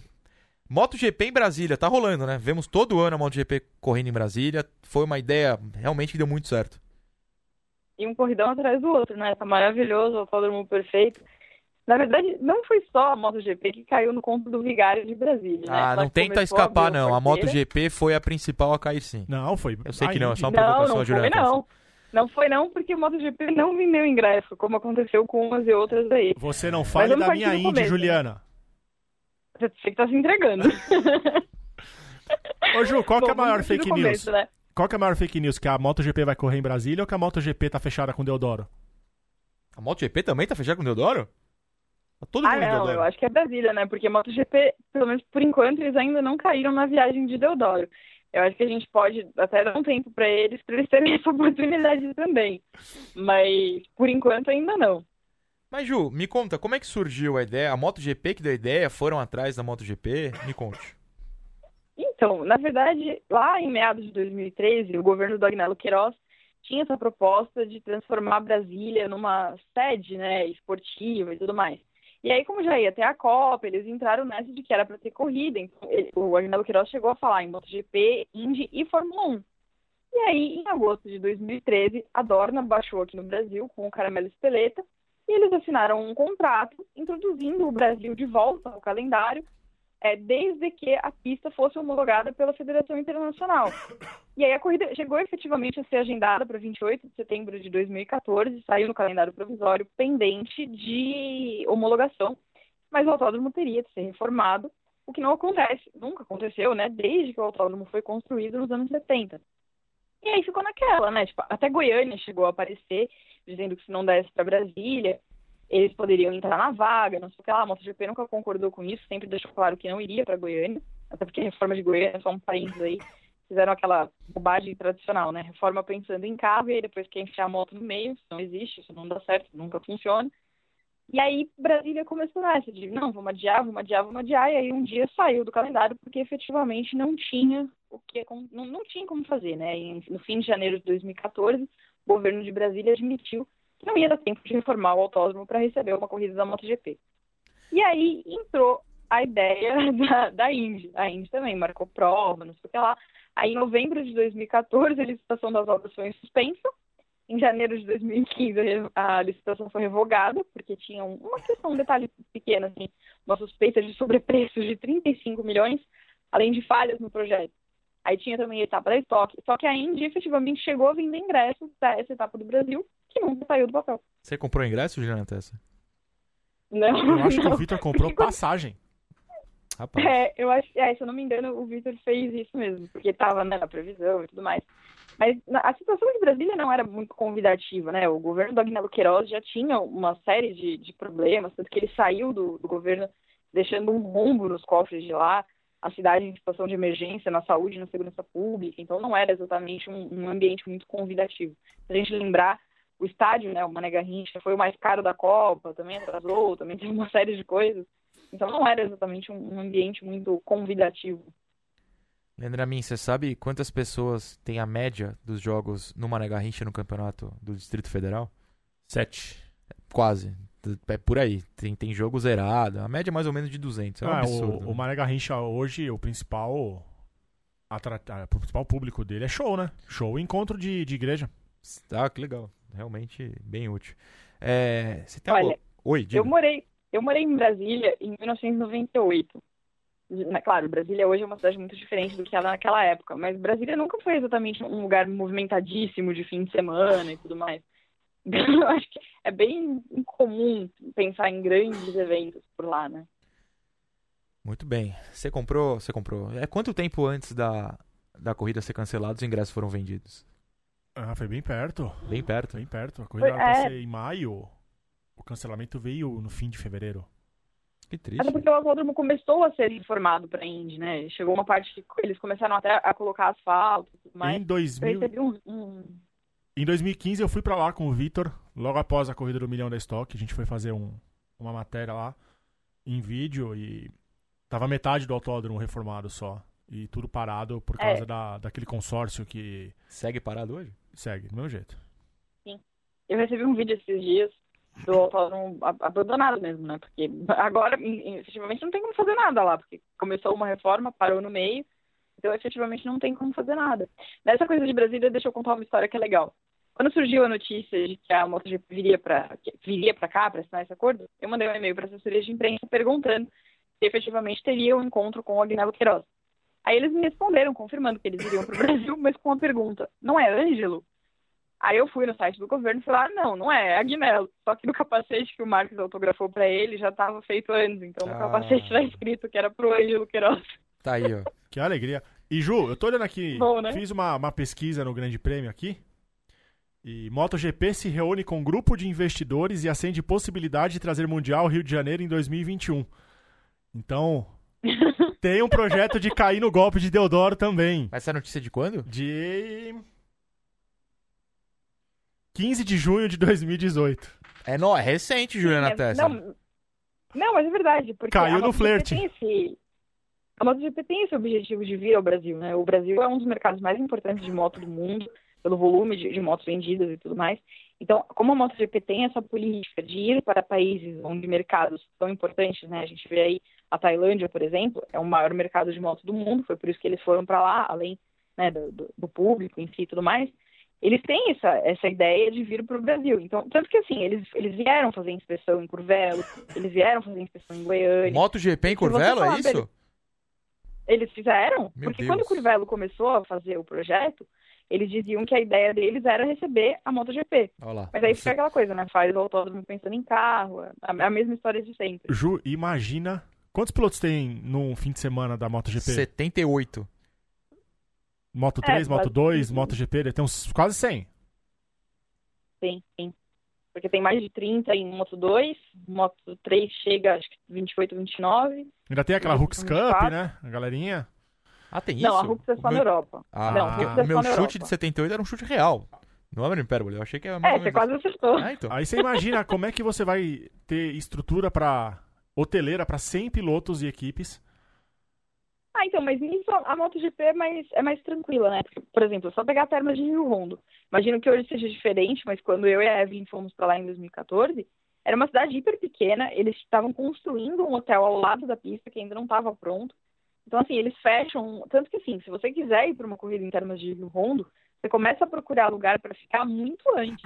MotoGP em Brasília, tá rolando, né? Vemos todo ano a MotoGP correndo em Brasília. Foi uma ideia realmente que deu muito certo. E um corridão atrás do outro, né? Tá maravilhoso, o autódromo perfeito. Na verdade, não foi só a MotoGP que caiu no conto do vigário de Brasília, né? Ah, Ela não tenta escapar, abrir não. A. MotoGP foi a principal a cair sim. Não, foi. Eu sei a que não, é só uma Não, provocação, não Juliana. foi não. Não foi não, porque o MotoGP não vendeu ingresso, como aconteceu com umas e outras aí. Você não fale da minha Indy, né? Juliana. Você que tá se entregando. Ô, Ju, qual que é a [laughs] Bom, maior fake começo, news? né? Qual que é a maior fake news? Que a MotoGP vai correr em Brasília ou que a MotoGP tá fechada com Deodoro? A MotoGP também tá fechada com o Deodoro? Tá todo Ah, mundo em não, Deodoro. eu acho que é Brasília, né? Porque MotoGP, pelo menos por enquanto, eles ainda não caíram na viagem de Deodoro. Eu acho que a gente pode até dar um tempo para eles, para eles terem [laughs] essa oportunidade também. Mas, por enquanto, ainda não. Mas, Ju, me conta, como é que surgiu a ideia? A MotoGP que deu a ideia? Foram atrás da MotoGP? Me conte. Então, na verdade, lá em meados de 2013, o governo do Agnello Queiroz tinha essa proposta de transformar Brasília numa sede, né, esportiva e tudo mais. E aí, como já ia ter a Copa, eles entraram nessa de que era para ter corrida. Então, ele- o Agnello Queiroz chegou a falar em MotoGP, Indy e Fórmula 1. E aí, em agosto de 2013, a Dorna baixou aqui no Brasil com o Caramelo Espeleta e eles assinaram um contrato introduzindo o Brasil de volta ao calendário é, desde que a pista fosse homologada pela Federação Internacional. E aí a corrida chegou efetivamente a ser agendada para 28 de setembro de 2014, saiu no calendário provisório pendente de homologação, mas o autódromo teria de ser reformado, o que não acontece, nunca aconteceu, né, desde que o autódromo foi construído nos anos 70. E aí ficou naquela, né, tipo, até Goiânia chegou a aparecer, dizendo que se não desse para Brasília, eles poderiam entrar na vaga, não sei o que lá. A MotoGP nunca concordou com isso, sempre deixou claro que não iria para Goiânia, até porque a reforma de Goiânia, só um parênteses aí, fizeram aquela bobagem tradicional, né? Reforma pensando em carro e aí depois quer enfiar a moto no meio, isso não existe, isso não dá certo, nunca funciona. E aí Brasília começou nessa de, não, vamos adiar, vamos adiar, vamos adiar, e aí um dia saiu do calendário porque efetivamente não tinha o que não, não tinha como fazer, né? E no fim de janeiro de 2014, o governo de Brasília admitiu não ia dar tempo de reformar o autódromo para receber uma corrida da MotoGP. E aí entrou a ideia [laughs] da, da Indy. A Indy também marcou prova, não sei o que lá. Aí, em novembro de 2014, a licitação das obras foi suspensa. Em janeiro de 2015, a licitação foi revogada, porque tinha uma questão, um detalhe pequeno, assim, uma suspeita de sobrepreço de 35 milhões, além de falhas no projeto. Aí tinha também a etapa da estoque. Só que a Indy efetivamente chegou a vender ingressos para essa etapa do Brasil, que nunca saiu do papel. Você comprou ingresso, Juliana Tessa? Não, Eu acho que não. o Vitor comprou passagem. Rapaz. É, eu acho é, se eu não me engano, o Vitor fez isso mesmo, porque estava né, na previsão e tudo mais. Mas a situação de Brasília não era muito convidativa, né? O governo do Agnello Queiroz já tinha uma série de, de problemas, tanto que ele saiu do, do governo deixando um rombo nos cofres de lá, a cidade em situação de emergência na saúde e na segurança pública, então não era exatamente um, um ambiente muito convidativo. Se a gente lembrar, o estádio, né, o Mané Garrincha, foi o mais caro da Copa, também atrasou, [laughs] também teve uma série de coisas. Então não era exatamente um, ambiente muito convidativo. Leandro Amin, você sabe quantas pessoas tem a média dos jogos no Mané Garrincha no campeonato do Distrito Federal? Sete. Quase. É por aí. Tem, tem jogo zerado. A média é mais ou menos de 200. É um Ah, absurdo. o, né? o Mané Garrincha hoje, o principal, atra- o principal público dele é show, né? Show e encontro de, de igreja. Ah, que legal. Realmente bem útil. É, você tem Olha, algo... Oi, diga. Eu morei, eu morei em Brasília em 1998. Né, Claro, Brasília hoje é uma cidade muito diferente do que era naquela época, mas Brasília nunca foi exatamente um lugar movimentadíssimo de fim de semana e tudo mais. [laughs] Eu acho que é bem incomum pensar em grandes eventos por lá, né? Muito bem. Você comprou... Você comprou... É quanto tempo antes da, da corrida ser cancelada os ingressos foram vendidos? Ah, foi bem perto. Bem perto. Bem perto. A corrida Foi- era pra é. ser em maio. O cancelamento veio no fim de fevereiro. Que triste. Até porque o autódromo começou a ser informado para a Indy, né? Chegou uma parte que eles começaram até a colocar asfalto e tudo mais. em, Eu 2000, recebi um, um, em 2015 eu fui pra lá com o Vitor, logo após a corrida do Milhão da Stock. A gente foi fazer um- uma matéria lá em vídeo e tava metade do autódromo reformado só. E tudo parado por causa da, daquele consórcio que Segue parado hoje? Segue, do mesmo jeito. Eu recebi um vídeo esses dias do autódromo abandonado mesmo, né? Porque agora, efetivamente, não tem como fazer nada lá, porque começou uma reforma, parou no meio, então efetivamente não tem como fazer nada. Nessa coisa de Brasília, deixa eu contar uma história que é legal. Quando surgiu a notícia de que a MotoGP viria para viria para cá para assinar esse acordo, eu mandei um e-mail para a assessoria de imprensa perguntando se efetivamente teria um encontro com o Agnello Queiroz. Aí eles me responderam, confirmando que eles iriam para o [laughs] Brasil, mas com a pergunta: não é Ângelo? Aí eu fui no site do governo e falei: ah, não, não é, é Agnello. Só que no capacete que o Marcos autografou para ele já estava feito antes, então no Ah. capacete está escrito que era pro Ângelo Queiroz. Tá aí, ó. [laughs] Que alegria. E Ju, eu tô olhando aqui, Bom, né? fiz uma, uma pesquisa no Grande Prêmio aqui. E MotoGP se reúne com um grupo de investidores e acende possibilidade de trazer Mundial Rio de Janeiro em 2021. Então, tem um projeto de cair no golpe de Deodoro também. Mas essa notícia é de quando? De 15 de junho de 2018. É, não, é recente, Juliana É, Tessa. Não, não, mas é verdade. Porque Caiu a no flerte. tem esse- A MotoGP tem esse objetivo de vir ao Brasil, né? O Brasil é um dos mercados mais importantes de moto do mundo, pelo volume de, de motos vendidas e tudo mais. Então, como a MotoGP tem essa política de ir para países onde mercados são importantes, né? A gente vê aí a Tailândia, por exemplo, é o maior mercado de moto do mundo, foi por isso que eles foram para lá, além né, do, do- público em si e tudo mais. Eles têm essa, essa ideia de vir para o Brasil. Então, tanto que assim, eles, eles vieram fazer inspeção em Curvelo, eles vieram fazer inspeção em Goiânia. MotoGP em Curvelo, é isso? Eles fizeram, Meu porque Deus. quando o Curvelo começou a fazer o projeto, eles diziam que a ideia deles era receber a MotoGP. Olha lá. Mas aí fica aquela coisa, né? Faz o autódromo pensando em carro, a, a mesma história de sempre. Ju, imagina. Quantos pilotos tem num fim de semana da MotoGP? 78. Moto 3, É, Moto quase- 2, MotoGP, deve ter uns quase 100. Sim, sim. Porque tem mais de 30 em Moto 2, Moto 3 chega acho que 28, 29. Ainda tem aquela Hooks Cup, 24. né? A galerinha. Ah, tem Não, isso? a Rux é só O na meu- Europa. Ah, Não, porque Rux é o meu chute Europa. de 78 era um chute real. Não é uma hipérbole. Eu achei que era mais É, você quase acertou. Ah, então. Aí você imagina como é que você vai ter estrutura para hoteleira para 100 pilotos e equipes. Ah, então, mas nisso a MotoGP é mais, é mais tranquila, né? Por exemplo, só pegar a terma de Rio Rondo. Imagino que hoje seja diferente, mas quando eu e a Evelyn fomos pra lá em 2014, era uma cidade hiper pequena, eles estavam construindo um hotel ao lado da pista que ainda não estava pronto. Então, assim, eles fecham. Tanto que, assim, se você quiser ir para uma corrida em termas de Rio Rondo, você começa a procurar lugar para ficar muito antes.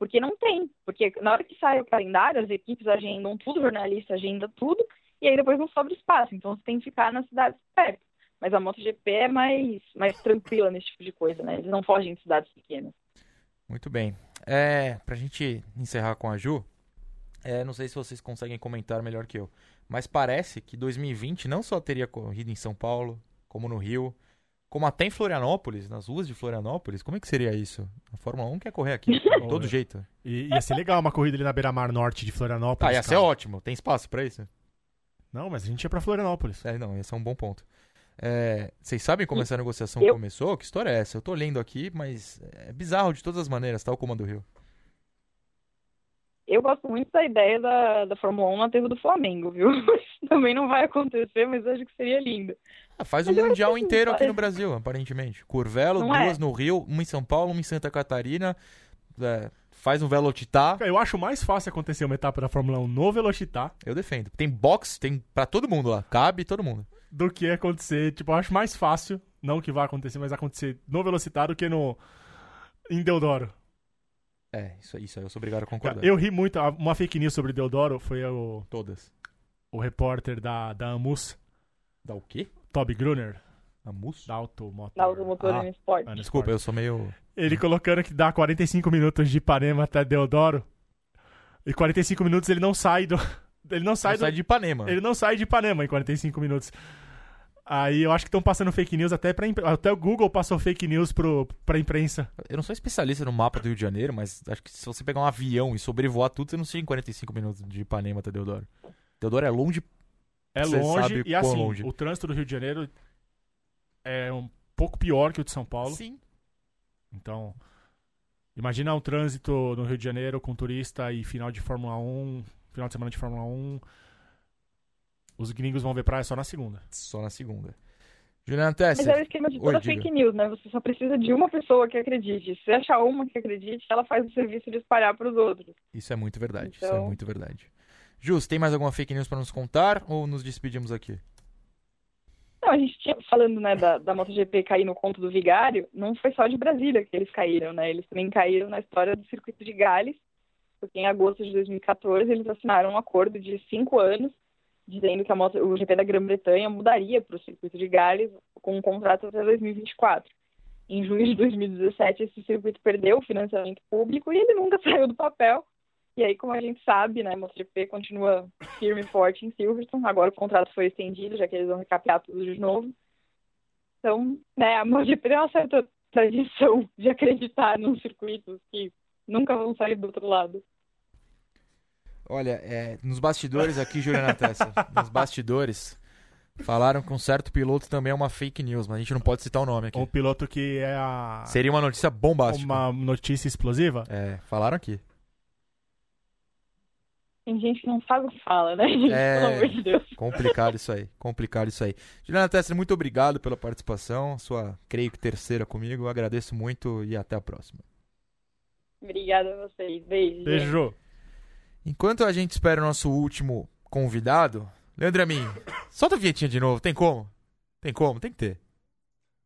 Porque não tem. Porque na hora que sai o calendário, as equipes agendam tudo, o jornalista agenda tudo, e aí depois não sobra espaço. Então você tem que ficar nas cidades perto. Mas a MotoGP é mais, mais tranquila nesse tipo de coisa, né? Eles não fogem de cidades pequenas. Muito bem. É, pra gente encerrar com a Ju, é, não sei se vocês conseguem comentar melhor que eu, mas parece que 2020 não só teria corrida em São Paulo, como no Rio, como até em Florianópolis, nas ruas de Florianópolis. Como é que seria isso? A Fórmula 1 quer correr aqui, [laughs] de todo jeito. E ia ser legal uma corrida ali na beira-mar norte de Florianópolis. Ah, ia ser cara. ótimo. Tem espaço pra isso? Não, mas a gente ia pra Florianópolis. É, não, esse é um bom ponto. É, vocês sabem como essa negociação eu- começou? Que história é essa? Eu tô lendo aqui, mas é bizarro de todas as maneiras, tal como a do Rio. Eu gosto muito da ideia da, da Fórmula 1 na terra do Flamengo, viu? [laughs] Isso também não vai acontecer, mas acho que seria lindo. Ah, faz o Mas acho Mundial inteiro aqui no Brasil, aparentemente. Curvelo, Não é? duas no Rio, uma em São Paulo, uma em Santa Catarina. É, faz um Velocitar, Eu acho mais fácil acontecer uma etapa da Fórmula 1 no Velocitar eu defendo. Tem box, tem pra todo mundo lá. Cabe todo mundo. do que acontecer. Tipo, eu acho mais fácil, não que vai acontecer, mas acontecer no Velocitar do que no. em Deodoro. É, isso, isso aí eu sou obrigado a Cara, concordar. eu ri muito. Uma fake news sobre Deodoro foi o, Todas. o repórter da, da Amus, Dá o quê? Toby Gruner, A mus? da Automotor. Na automotor Ah. no esporte. Ah, Desculpa, eu sou meio. Ele colocando que dá 45 minutos de Ipanema até Deodoro. E 45 minutos ele não sai do. [laughs] Ele não sai Sai, do. sai de Ipanema. Ele não sai de Ipanema em 45 minutos. Aí eu acho que estão passando fake news até pra. impre- Até o Google passou fake news pro, pra imprensa. Eu não sou especialista no mapa do Rio de Janeiro, mas acho que se você pegar um avião e sobrevoar tudo, você não chega em 45 minutos de Ipanema até Deodoro. Deodoro é longe. É longe sabe e assim, longe. o trânsito do Rio de Janeiro é um pouco pior que o de São Paulo. Sim. Então, imagina um trânsito no Rio de Janeiro com turista e final de Fórmula 1, final de semana de Fórmula 1. Os gringos vão ver praia só na segunda. Só na segunda. Juliana Mas Tesser. é o esquema de Oi, toda diga. fake news, né? Você só precisa de uma pessoa que acredite. Se você achar uma que acredite, ela faz o serviço de espalhar para os outros. Isso é muito verdade. Isso é Então- muito verdade. Jus, tem mais alguma fake news pra nos contar ou nos despedimos aqui? Não, a gente tinha, falando, né, da, da MotoGP cair no conto do Vigário, não foi só de Brasília que eles caíram, né? Eles também caíram na história do circuito de Gales, porque em agosto de 2014 eles assinaram um acordo de cinco anos, dizendo que a moto, o GP da Grã-Bretanha mudaria para o circuito de Gales com um contrato até 2024. Em junho de 2017, esse circuito perdeu o financiamento público e ele nunca [laughs] saiu do papel. E aí, como a gente sabe, né, MotoGP continua firme e forte em Silverstone. Agora o contrato foi estendido, já que eles vão recapear tudo de novo. Então, né, a MotoGP tem uma certa tradição de acreditar nos circuitos que nunca vão sair do outro lado. Olha, é, nos bastidores aqui, Juliana [laughs] Tesser, nos bastidores, falaram que um certo piloto também é uma fake news, mas a gente não pode citar o nome aqui. Um piloto que é a... Seria uma notícia bombástica. uma notícia explosiva. É, falaram aqui. Tem gente que não sabe o que fala, né, gente? É. Pelo amor de Deus. Complicado isso aí, complicado isso aí. Juliana Tesser, muito obrigado pela participação, sua, creio que terceira comigo, agradeço muito e até a próxima. Obrigada a vocês. Beijo. gente. Enquanto a gente espera o nosso último convidado, Leandro Amin, solta a vinhetinha de novo, tem como? Tem como? Tem que ter.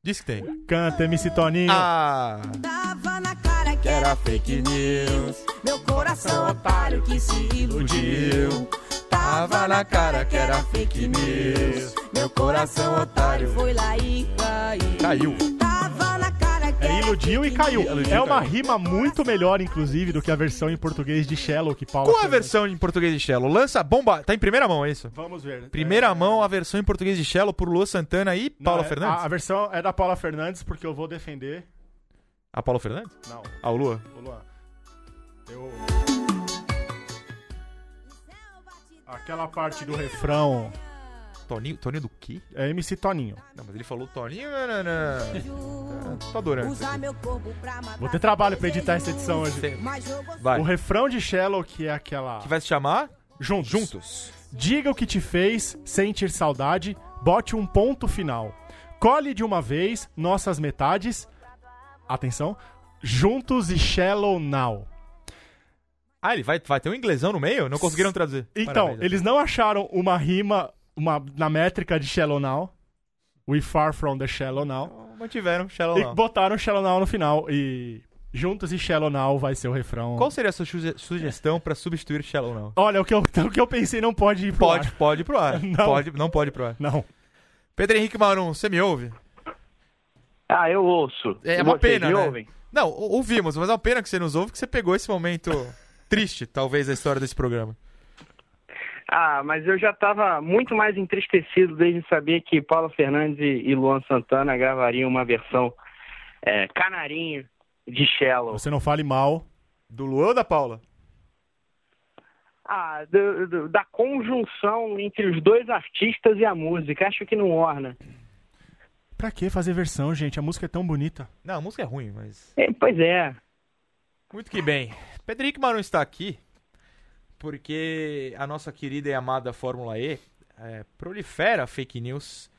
Diz que tem. Canta, MC Toninho. Ah! Tava na cara que era fake news. Meu coração otário que se iludiu. Tava na cara que era fake news. Meu coração otário foi lá e caiu. Caiu. Iludiu e caiu. É uma rima muito melhor, inclusive, do que a versão em português de Shallow que Paula Qual a fez. versão em português de Shello? Lança bomba. Tá em primeira mão, é isso? Vamos ver. Primeira É, mão a versão em português de Shello por Lua Santana e não, Paula é- Fernandes. A, a versão é da Paula Fernandes, porque eu vou defender. A Paula Fernandes? Não, A Lua? o Luan. Eu... Aquela parte do refrão Toninho, Toninho do quê? é MC Toninho. Não, mas ele falou Toninho. Não, não. Tô adorando isso Usar aqui. meu corpo pra matar Vou ter trabalho pra editar essa edição hoje. Vai. O refrão de Shallow, que é aquela. Que vai se chamar Juntos. Juntos. Diga o que te fez sentir saudade, bote um ponto final. Colhe de uma vez nossas metades. Atenção. Juntos e Shallow Now. Ah, ele vai, vai ter um inglesão no meio? Não conseguiram traduzir. Então, Parabéns, eles não acharam uma rima uma, na métrica de Shallow Now. We far from the Shallow Now. Então, Mantiveram Shallow E Now. botaram Shallow Now no final. E Juntos e Shallow Now vai ser o refrão. Qual seria a sua suge- sugestão pra substituir Shallow Now? Olha, o que, eu, [laughs] o que eu pensei não pode ir pro Pode, ar. pode ir pro ar. [laughs] Não. Pode, não pode ir pro ar. Não. Pedro Henrique Marum, você me ouve? Ah, eu ouço. É E uma vocês pena, me né? ouvem? Não, ou- ouvimos, mas é uma pena que você nos ouve que você pegou esse momento [laughs] triste, talvez, da história desse programa. Ah, mas eu já estava muito mais entristecido desde saber que Paulo Fernandes e Luan Santana gravariam uma versão é, canarinho de Shallow. Você não fale mal. Do Luan ou da Paula? Ah, do- do- da conjunção entre os dois artistas e a música. Acho que não orna. Pra que fazer versão, gente? A música é tão bonita. Não, a música é ruim, mas. É, pois é. Muito que bem. Henrique Marum está aqui porque a nossa querida e amada Fórmula E é, prolifera fake news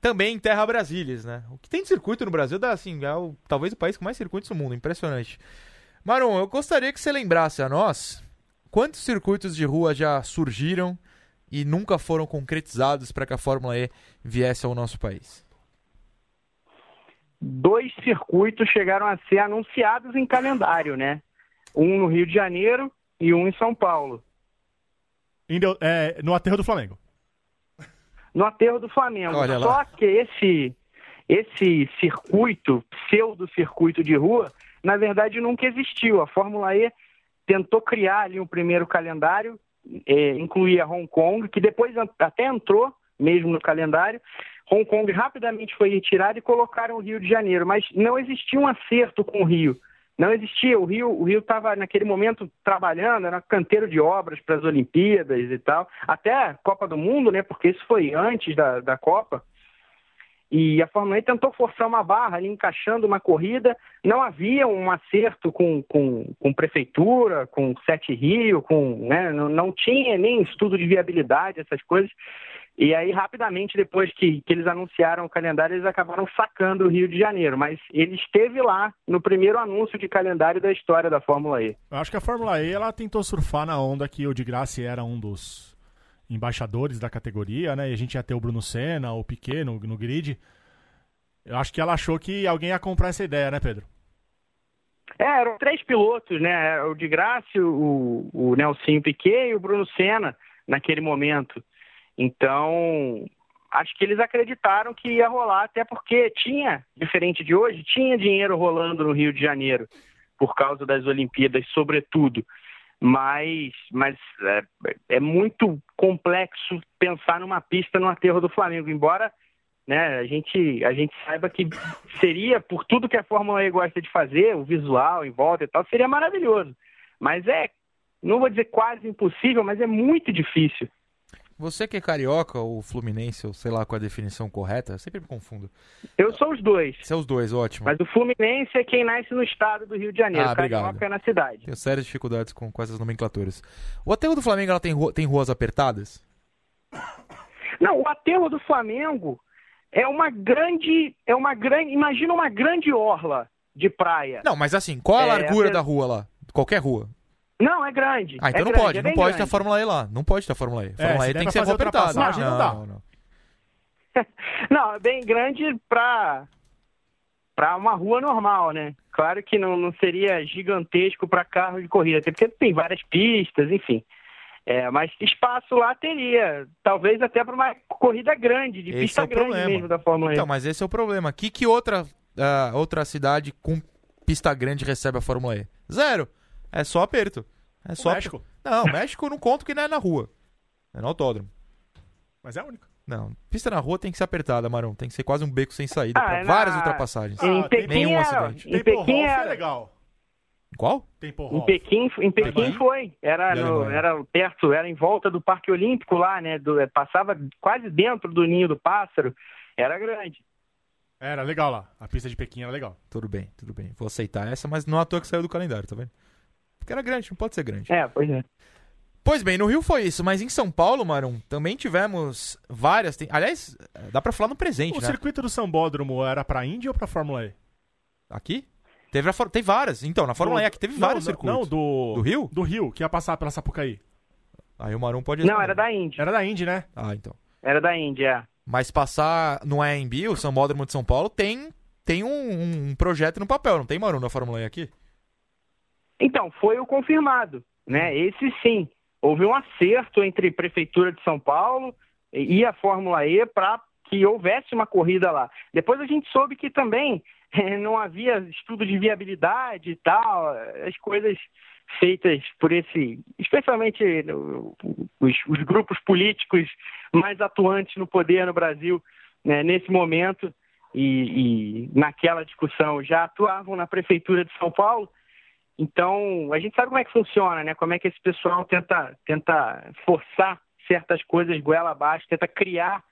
também em Terra Brasílias, né? O que tem de circuito no Brasil dá, assim, é o- talvez o país com mais circuitos do mundo. Impressionante. Marum, eu gostaria que você lembrasse a nós quantos circuitos de rua já surgiram e nunca foram concretizados para que a Fórmula E viesse ao nosso país. Dois circuitos chegaram a ser anunciados em calendário, né? Um no Rio de Janeiro e um em São Paulo. Indo- é, no aterro do Flamengo. no aterro do Flamengo. Olha lá. Só que esse, esse circuito, pseudo-circuito de rua, na verdade nunca existiu. A Fórmula E tentou criar ali um primeiro calendário, eh, incluía Hong Kong, que depois até entrou mesmo no calendário. Hong Kong rapidamente foi retirado e colocaram o Rio de Janeiro, mas não existia um acerto com o Rio. Não existia. O Rio o Rio estava naquele momento trabalhando, era canteiro de obras para as Olimpíadas e tal, até a Copa do Mundo, né? Porque isso foi antes da, da Copa. E a Fórmula E tentou forçar uma barra ali, encaixando uma corrida. Não havia um acerto com, com, com prefeitura, com Sete Rio, com, né? não, não tinha nem estudo de viabilidade, essas coisas. E aí, rapidamente, depois que, que eles anunciaram o calendário, eles acabaram sacando o Rio de Janeiro. Mas ele esteve lá no primeiro anúncio de calendário da história da Fórmula E. Eu acho que a Fórmula E ela tentou surfar na onda que o de Graça era um dos embaixadores da categoria, né? E a gente ia ter o Bruno Senna, o Piquet no, no grid. Eu acho que ela achou que alguém ia comprar essa ideia, né, Pedro? É, eram três pilotos, né? O de Graça, o, o Nelson Piquet e o Bruno Senna naquele momento. Então, acho que eles acreditaram que ia rolar, até porque tinha, diferente de hoje, tinha dinheiro rolando no Rio de Janeiro, por causa das Olimpíadas, sobretudo. Mas, mas é, é muito complexo pensar numa pista no aterro do Flamengo, embora né, a, gente, a gente saiba que seria, por tudo que a Fórmula E gosta de fazer, o visual em volta e tal, seria maravilhoso. Mas é, não vou dizer quase impossível, mas é muito difícil. Você que é carioca ou fluminense, ou sei lá qual é a definição correta, eu sempre me confundo. Eu sou os dois. Você é os dois, ótimo. Mas o Fluminense é quem nasce no estado do Rio de Janeiro. Ah, carioca obrigado. é na cidade. Tenho sérias dificuldades com, com essas nomenclaturas. O aterro do Flamengo ela tem, ru- tem ruas apertadas? Não, o aterro do Flamengo é uma grande, é uma grande, imagina uma grande orla de praia. Não, mas assim, qual a É, largura até- da rua lá? Qualquer rua. Não, é grande. Ah, então é não grande, pode, é não pode ter a grande. Fórmula E lá. Não pode ter a Fórmula E. A Fórmula se E tem que pra ser apertada. não dá. não, não. [laughs] Não, é bem grande para para uma rua normal, né? Claro que não, não seria gigantesco para carro de corrida, até porque tem várias pistas, enfim. É, mas espaço lá teria, talvez até para uma corrida grande, de Esse pista é o grande problema. mesmo da Fórmula E. Então, mas esse é o problema. Que que outra, ah, outra cidade com pista grande recebe a Fórmula E? Zero. É só aperto. É só O México. Não, México eu não conto que não é na rua. É no autódromo. Mas é a única. Não, pista na rua tem que ser apertada, Marão. Tem que ser quase um beco sem saída Ah, pra é na- várias ultrapassagens. Em Ah, tem Pequim, nenhum era, acidente. em Tempo Pequim foi era, legal. Qual? Tempo Em. Pequim, em Pequim foi. Era, no- era perto, era em volta do Parque Olímpico lá, né? do- passava quase dentro do ninho do pássaro. Era grande. Era legal lá. A pista de Pequim era legal. Tudo bem, tudo bem. Vou aceitar essa, mas não à toa que saiu do calendário, tá vendo? Porque era grande, não pode ser grande. É, pois é. Pois bem, no Rio foi isso, mas em São Paulo, Marum, também tivemos várias. tem- Aliás, dá pra falar no presente, O né? circuito do Sambódromo era pra Indy ou pra Fórmula E? Aqui? Teve a, for- tem várias. Então, na Fórmula Do- E aqui teve não, vários não, circuitos. Não, do... Do Rio? Do Rio, que ia passar pela Sapucaí. Aí o Marum pode Não, era da Índia. Era da Indy, né? Ah, então. Era da Índia, é. Mas passar no AMB, o Sambódromo de São Paulo, tem, tem um, um projeto no papel, não tem, Marum, na Fórmula E aqui? Então, foi o confirmado, né? Esse sim. Houve um acerto entre Prefeitura de São Paulo e a Fórmula E para que houvesse uma corrida lá. Depois a gente soube que também eh, não havia estudo de viabilidade e tal, as coisas feitas por esse, especialmente os, os grupos políticos mais atuantes no poder no Brasil né, nesse momento e, e naquela discussão já atuavam na Prefeitura de São Paulo. Então, a gente sabe como é que funciona, né? Como é que esse pessoal tenta, tenta forçar certas coisas goela abaixo, tenta criar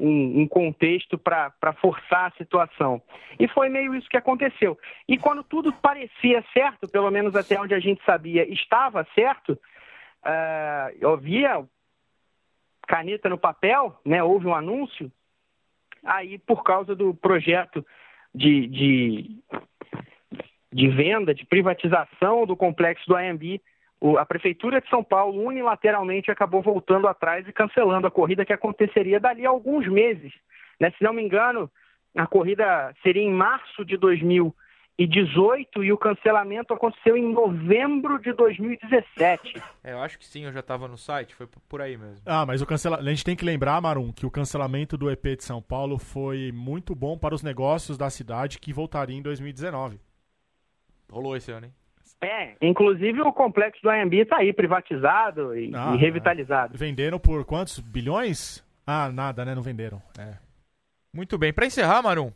um, um contexto para forçar a situação. E foi meio isso que aconteceu. E quando tudo parecia certo, pelo menos até onde a gente sabia estava certo, ah, havia caneta no papel, né? houve um anúncio, aí por causa do projeto de, de de venda, de privatização do complexo do AMB, a Prefeitura de São Paulo unilateralmente acabou voltando atrás e cancelando a corrida que aconteceria dali a alguns meses. né? Se não me engano, a corrida seria em março de 2018 e o cancelamento aconteceu em novembro de 2017. É, eu acho que sim, eu já tava no site, foi por- por aí mesmo. Ah, mas o cancela... a gente tem que lembrar, Marum, que o cancelamento do EP de São Paulo foi muito bom para os negócios da cidade que voltaria em 2019. Rolou esse ano, hein? É, inclusive o complexo do AMB está aí privatizado e, Ah, e revitalizado. Venderam por quantos bilhões? Ah, nada, né? Não venderam. É. Muito bem, pra encerrar, Marum,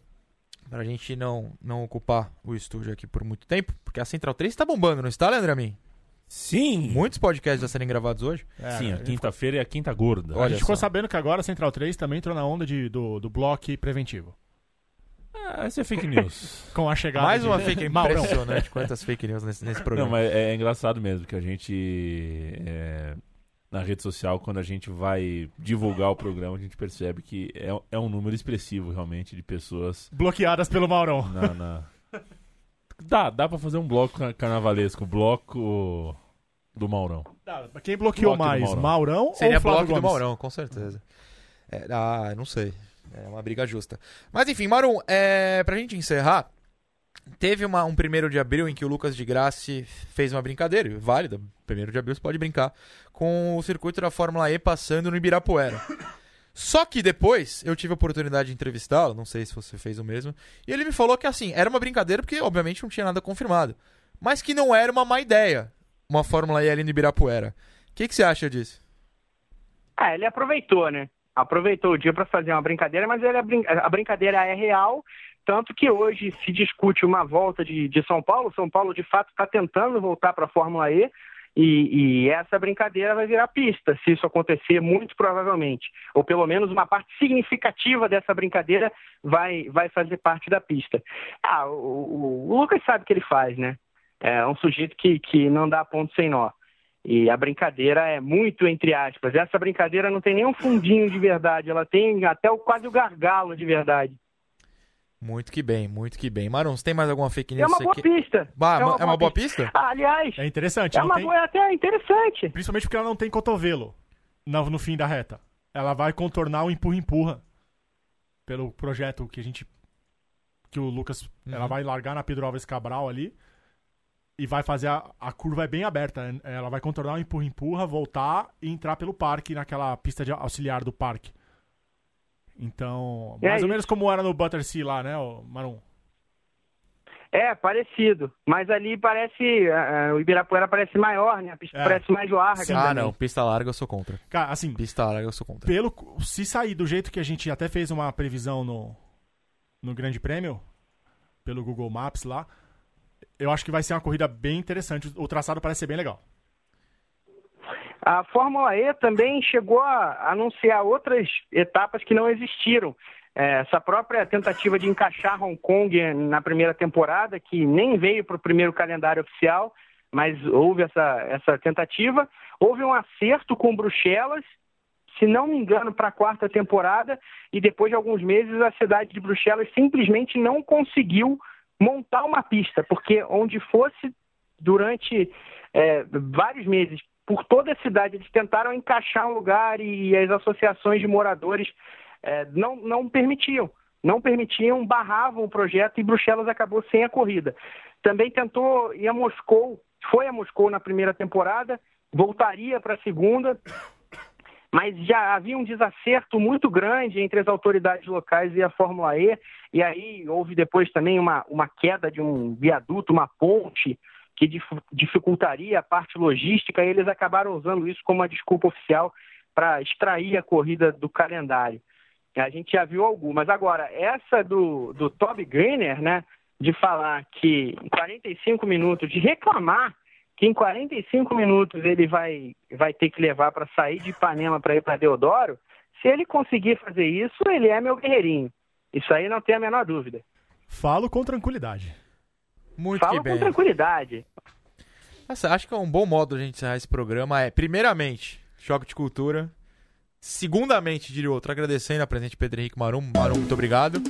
pra gente não, não ocupar o estúdio aqui por muito tempo, porque a Central 3 tá bombando, não está, Leandro Amin? Sim! Muitos podcasts já serem gravados hoje. É, Sim, a a gente quinta-feira é a quinta gorda. A Olha gente ficou só. sabendo que agora a Central 3 também entrou na onda de, do, do bloco preventivo. Ah, essa é fake news. [laughs] Com a chegada Mais de uma fake impressionante. Quantas fake news nesse, nesse programa. Não, mas é engraçado mesmo que a gente. é, na rede social, quando a gente vai divulgar o programa, a gente percebe que é, é um número expressivo realmente de pessoas Bloqueadas pelo Maurão. na. na- Dá, dá pra fazer um bloco car- carnavalesco, bloco do Maurão. Quem bloqueou Bloco do mais? Maurão. Maurão, Seria ou Flávio bloco do Gomes? Maurão, com certeza. É, ah, não sei. É uma briga justa. Mas enfim, Maurão, é, pra gente encerrar, teve uma- um primeiro de abril em que o Lucas de Grassi fez uma brincadeira, válida, primeiro de abril você pode brincar, com o circuito da Fórmula E passando no Ibirapuera. Só que depois eu tive a oportunidade de entrevistá-lo, não sei se você fez o mesmo, e ele me falou que assim, era uma brincadeira porque obviamente não tinha nada confirmado, mas que não era uma má ideia uma Fórmula E ali no Ibirapuera. O que, que você acha disso? Ah, ele aproveitou, né? Aproveitou o dia para fazer uma brincadeira, mas ele, a, brin- a brincadeira é real, tanto que hoje se discute uma volta de, de São Paulo. São Paulo, de fato, está tentando voltar para a Fórmula E, e, e essa brincadeira vai virar pista, se isso acontecer, muito provavelmente. Ou pelo menos uma parte significativa dessa brincadeira vai, vai fazer parte da pista. Ah, o, o- Lucas sabe o que ele faz, né? É um sujeito que, que não dá ponto sem nó. E a brincadeira é muito entre aspas. Essa brincadeira não tem nenhum fundinho de verdade, ela tem até o, quase o gargalo de verdade. Muito que bem, muito que bem. Marum, você tem mais alguma fake É news? uma Você boa que- pista. Bah, é uma boa pista? Ah, aliás, É interessante. é uma tem- boa até interessante. Principalmente porque ela não tem cotovelo no, no fim da reta. Ela vai contornar o empurra-empurra. Pelo projeto que a gente. Que o Lucas. Uhum. Ela vai largar na Pedro Álvares Cabral ali. E vai fazer a, a curva é bem aberta. Ela vai contornar o empurra-empurra, voltar e entrar pelo parque, naquela pista de auxiliar do parque. Então, É mais ou isso. menos como era no Buttersea lá, né, Marum? É, parecido. Mas ali parece. ah, o Ibirapuera parece maior, né? A pista É. parece mais larga. Sim. Ah, também. não. Pista larga eu sou contra. Cara, assim, Pista larga eu sou contra. pelo se sair do jeito que a gente até fez uma previsão no no Grande Prêmio pelo Google Maps lá, eu acho que vai ser uma corrida bem interessante. O traçado parece ser bem legal. A Fórmula E também chegou a anunciar outras etapas que não existiram. É, Essa própria tentativa de encaixar Hong Kong na primeira temporada, que nem veio para o primeiro calendário oficial, mas houve essa, essa tentativa. Houve um acerto com Bruxelas, se não me engano, para a quarta temporada, e depois de alguns meses a cidade de Bruxelas simplesmente não conseguiu montar uma pista, porque onde fosse durante é, vários meses, por toda a cidade, eles tentaram encaixar um lugar e as associações de moradores é, não, não permitiam. Não permitiam, barravam o projeto e Bruxelas acabou sem a corrida. Também tentou ir a Moscou, foi a Moscou na primeira temporada, voltaria para a segunda, mas já havia um desacerto muito grande entre as autoridades locais e a Fórmula E, e aí houve depois também uma, uma queda de um viaduto, uma ponte, que dif- dificultaria a parte logística, e eles acabaram usando isso como uma desculpa oficial para extrair a corrida do calendário. A gente já viu algumas. Agora, essa do, do Toby Greener, né, de falar que em 45 minutos, de reclamar que em 45 minutos ele vai, vai ter que levar para sair de Ipanema para ir para Deodoro, se ele conseguir fazer isso, ele é meu guerreirinho. Isso aí não tem a menor dúvida. Falo com tranquilidade. Muito que com tranquilidade. Nossa, acho que é um bom modo de a gente encerrar esse programa. É, primeiramente, choque de cultura. Segundamente, diria outro, agradecendo a presente Pedro Henrique Marum. Marum, muito obrigado.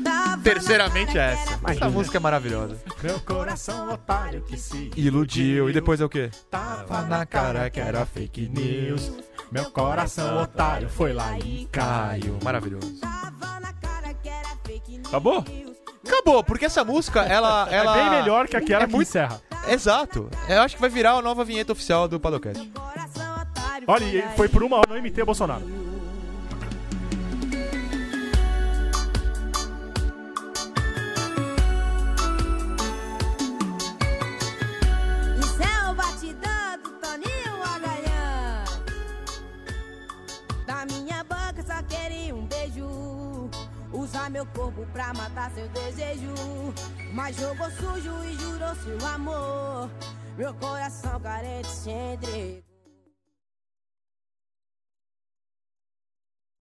Terceiramente, é essa. Essa música é maravilhosa. Meu coração otário que se Iludiu. E depois é o quê? tava na cara que era fake news. Meu coração otário foi lá e caiu. Maravilhoso. Tava na cara que era fake news. Acabou? Acabou, porque essa música, ela. ela... É bem melhor que aquela é que muito- encerra. Exato. Eu acho que vai virar a nova vinheta oficial do Padocast. Olha, e foi por uma hora não imitei Bolsonaro. Usar meu corpo pra matar seu desejo. Mas jogou sujo e jurou seu amor. Meu coração carente se entregou.